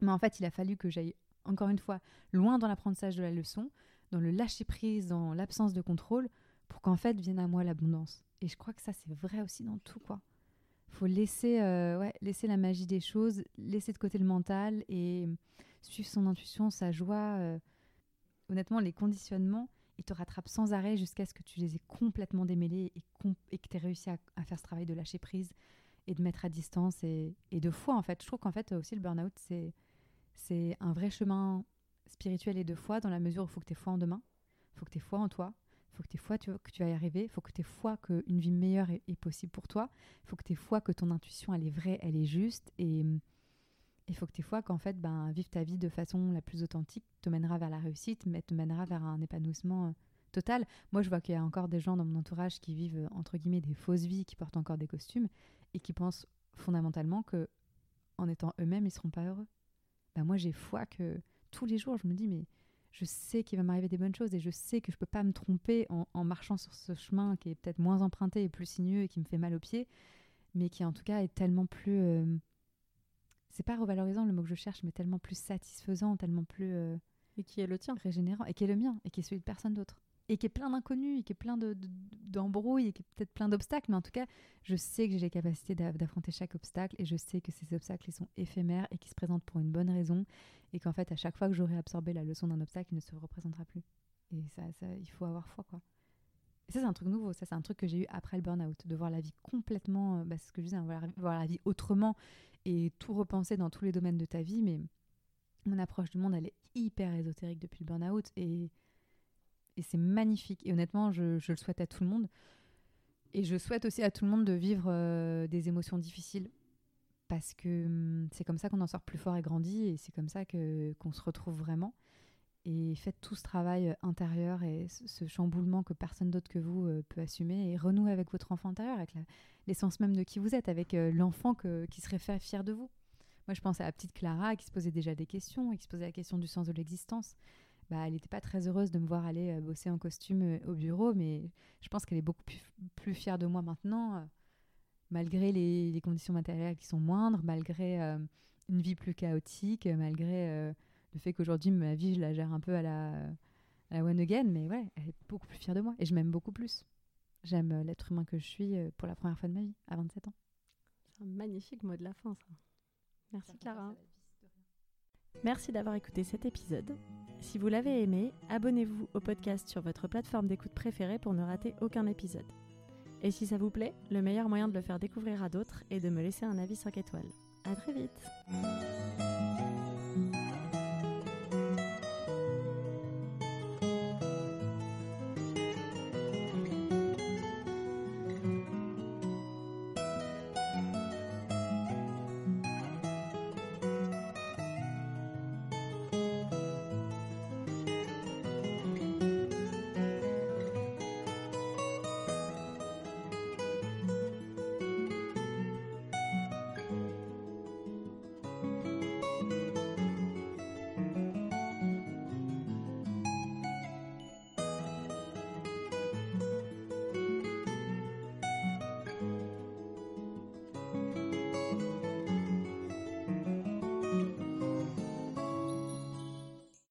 Mais en fait, il a fallu que j'aille, encore une fois, loin dans l'apprentissage de la leçon, dans le lâcher-prise, dans l'absence de contrôle, pour qu'en fait vienne à moi l'abondance. Et je crois que ça, c'est vrai aussi dans tout, quoi faut laisser, euh, ouais, laisser la magie des choses, laisser de côté le mental et suivre son intuition, sa joie. Euh. honnêtement, les conditionnements, ils te rattrapent sans arrêt jusqu'à ce que tu les aies complètement démêlés et, que tu aies réussi à, faire ce travail de lâcher prise et de mettre à distance et, et de foi, en fait. Je trouve qu'en fait, aussi, le burn-out, c'est, un vrai chemin spirituel et de foi dans la mesure où il faut que tu aies foi en demain, il faut que tu aies foi en toi, faut que tu aies foi que tu vas y arriver. Faut que tu aies foi qu'une vie meilleure est, possible pour toi. Faut que tu aies foi que ton intuition, elle est vraie, elle est juste. Et il faut que tu foi qu'en fait, ben, vivre ta vie de façon la plus authentique te mènera vers la réussite, mais te mènera vers un épanouissement euh, total. Moi, je vois qu'il y a encore des gens dans mon entourage qui vivent, euh, entre guillemets, des fausses vies, qui portent encore des costumes et qui pensent fondamentalement que en étant eux-mêmes, ils seront pas heureux. Ben, moi, j'ai foi que tous les jours, je me dis, mais je sais qu'il va m'arriver des bonnes choses et je sais que je peux pas me tromper en, marchant sur ce chemin qui est peut-être moins emprunté et plus sinueux et qui me fait mal aux pieds, mais qui en tout cas est tellement plus. Euh, c'est pas revalorisant le mot que je cherche, mais tellement plus satisfaisant, tellement plus. Euh, et qui est le tien. Régénérant, et qui est le mien, et qui est celui de personne d'autre et qui est plein d'inconnus, et qui est plein d'embrouilles, de, et qui est peut-être plein d'obstacles, mais en tout cas, je sais que j'ai les capacités d'affronter chaque obstacle, et je sais que ces obstacles, ils sont éphémères et qui se présentent pour une bonne raison, et qu'en fait, à chaque fois que j'aurai absorbé la leçon d'un obstacle, il ne se représentera plus. Et ça, ça il faut avoir foi, quoi. Et ça, c'est un truc nouveau, ça, c'est un truc que j'ai eu après le burn-out, de voir la vie complètement, euh, bah, ce que je disais, hein, voir la vie autrement, et tout repenser dans tous les domaines de ta vie, mais mon approche du monde, elle est hyper ésotérique depuis le burn-out, et et c'est magnifique. Et honnêtement, je, le souhaite à tout le monde. Et je souhaite aussi à tout le monde de vivre euh, des émotions difficiles parce que hum, c'est comme ça qu'on en sort plus fort et grandit et c'est comme ça qu'on se retrouve vraiment. Et faites tout ce travail euh, intérieur et ce, chamboulement que personne d'autre que vous euh, peut assumer et renouer avec votre enfant intérieur, avec l'essence même de qui vous êtes, avec l'enfant qui serait fait fier de vous. Moi, je pense à la petite Clara qui se posait déjà des questions qui se posait la question du sens de l'existence bah, elle n'était pas très heureuse de me voir aller euh, bosser en costume euh, au bureau, mais je pense qu'elle est beaucoup plus, fière de moi maintenant, euh, malgré les, conditions matérielles qui sont moindres, malgré une vie plus chaotique, malgré le fait qu'aujourd'hui ma vie je la gère un peu à la, à one again, mais ouais, elle est beaucoup plus fière de moi et je m'aime beaucoup plus. J'aime l'être humain que je suis pour la première fois de ma vie, à 27 ans. C'est un magnifique mot de la fin, ça. Merci Clara. Merci d'avoir écouté cet épisode. Si vous l'avez aimé, abonnez-vous au podcast sur votre plateforme d'écoute préférée pour ne rater aucun épisode. Et si ça vous plaît, le meilleur moyen de le faire découvrir à d'autres est de me laisser un avis 5 étoiles. À très vite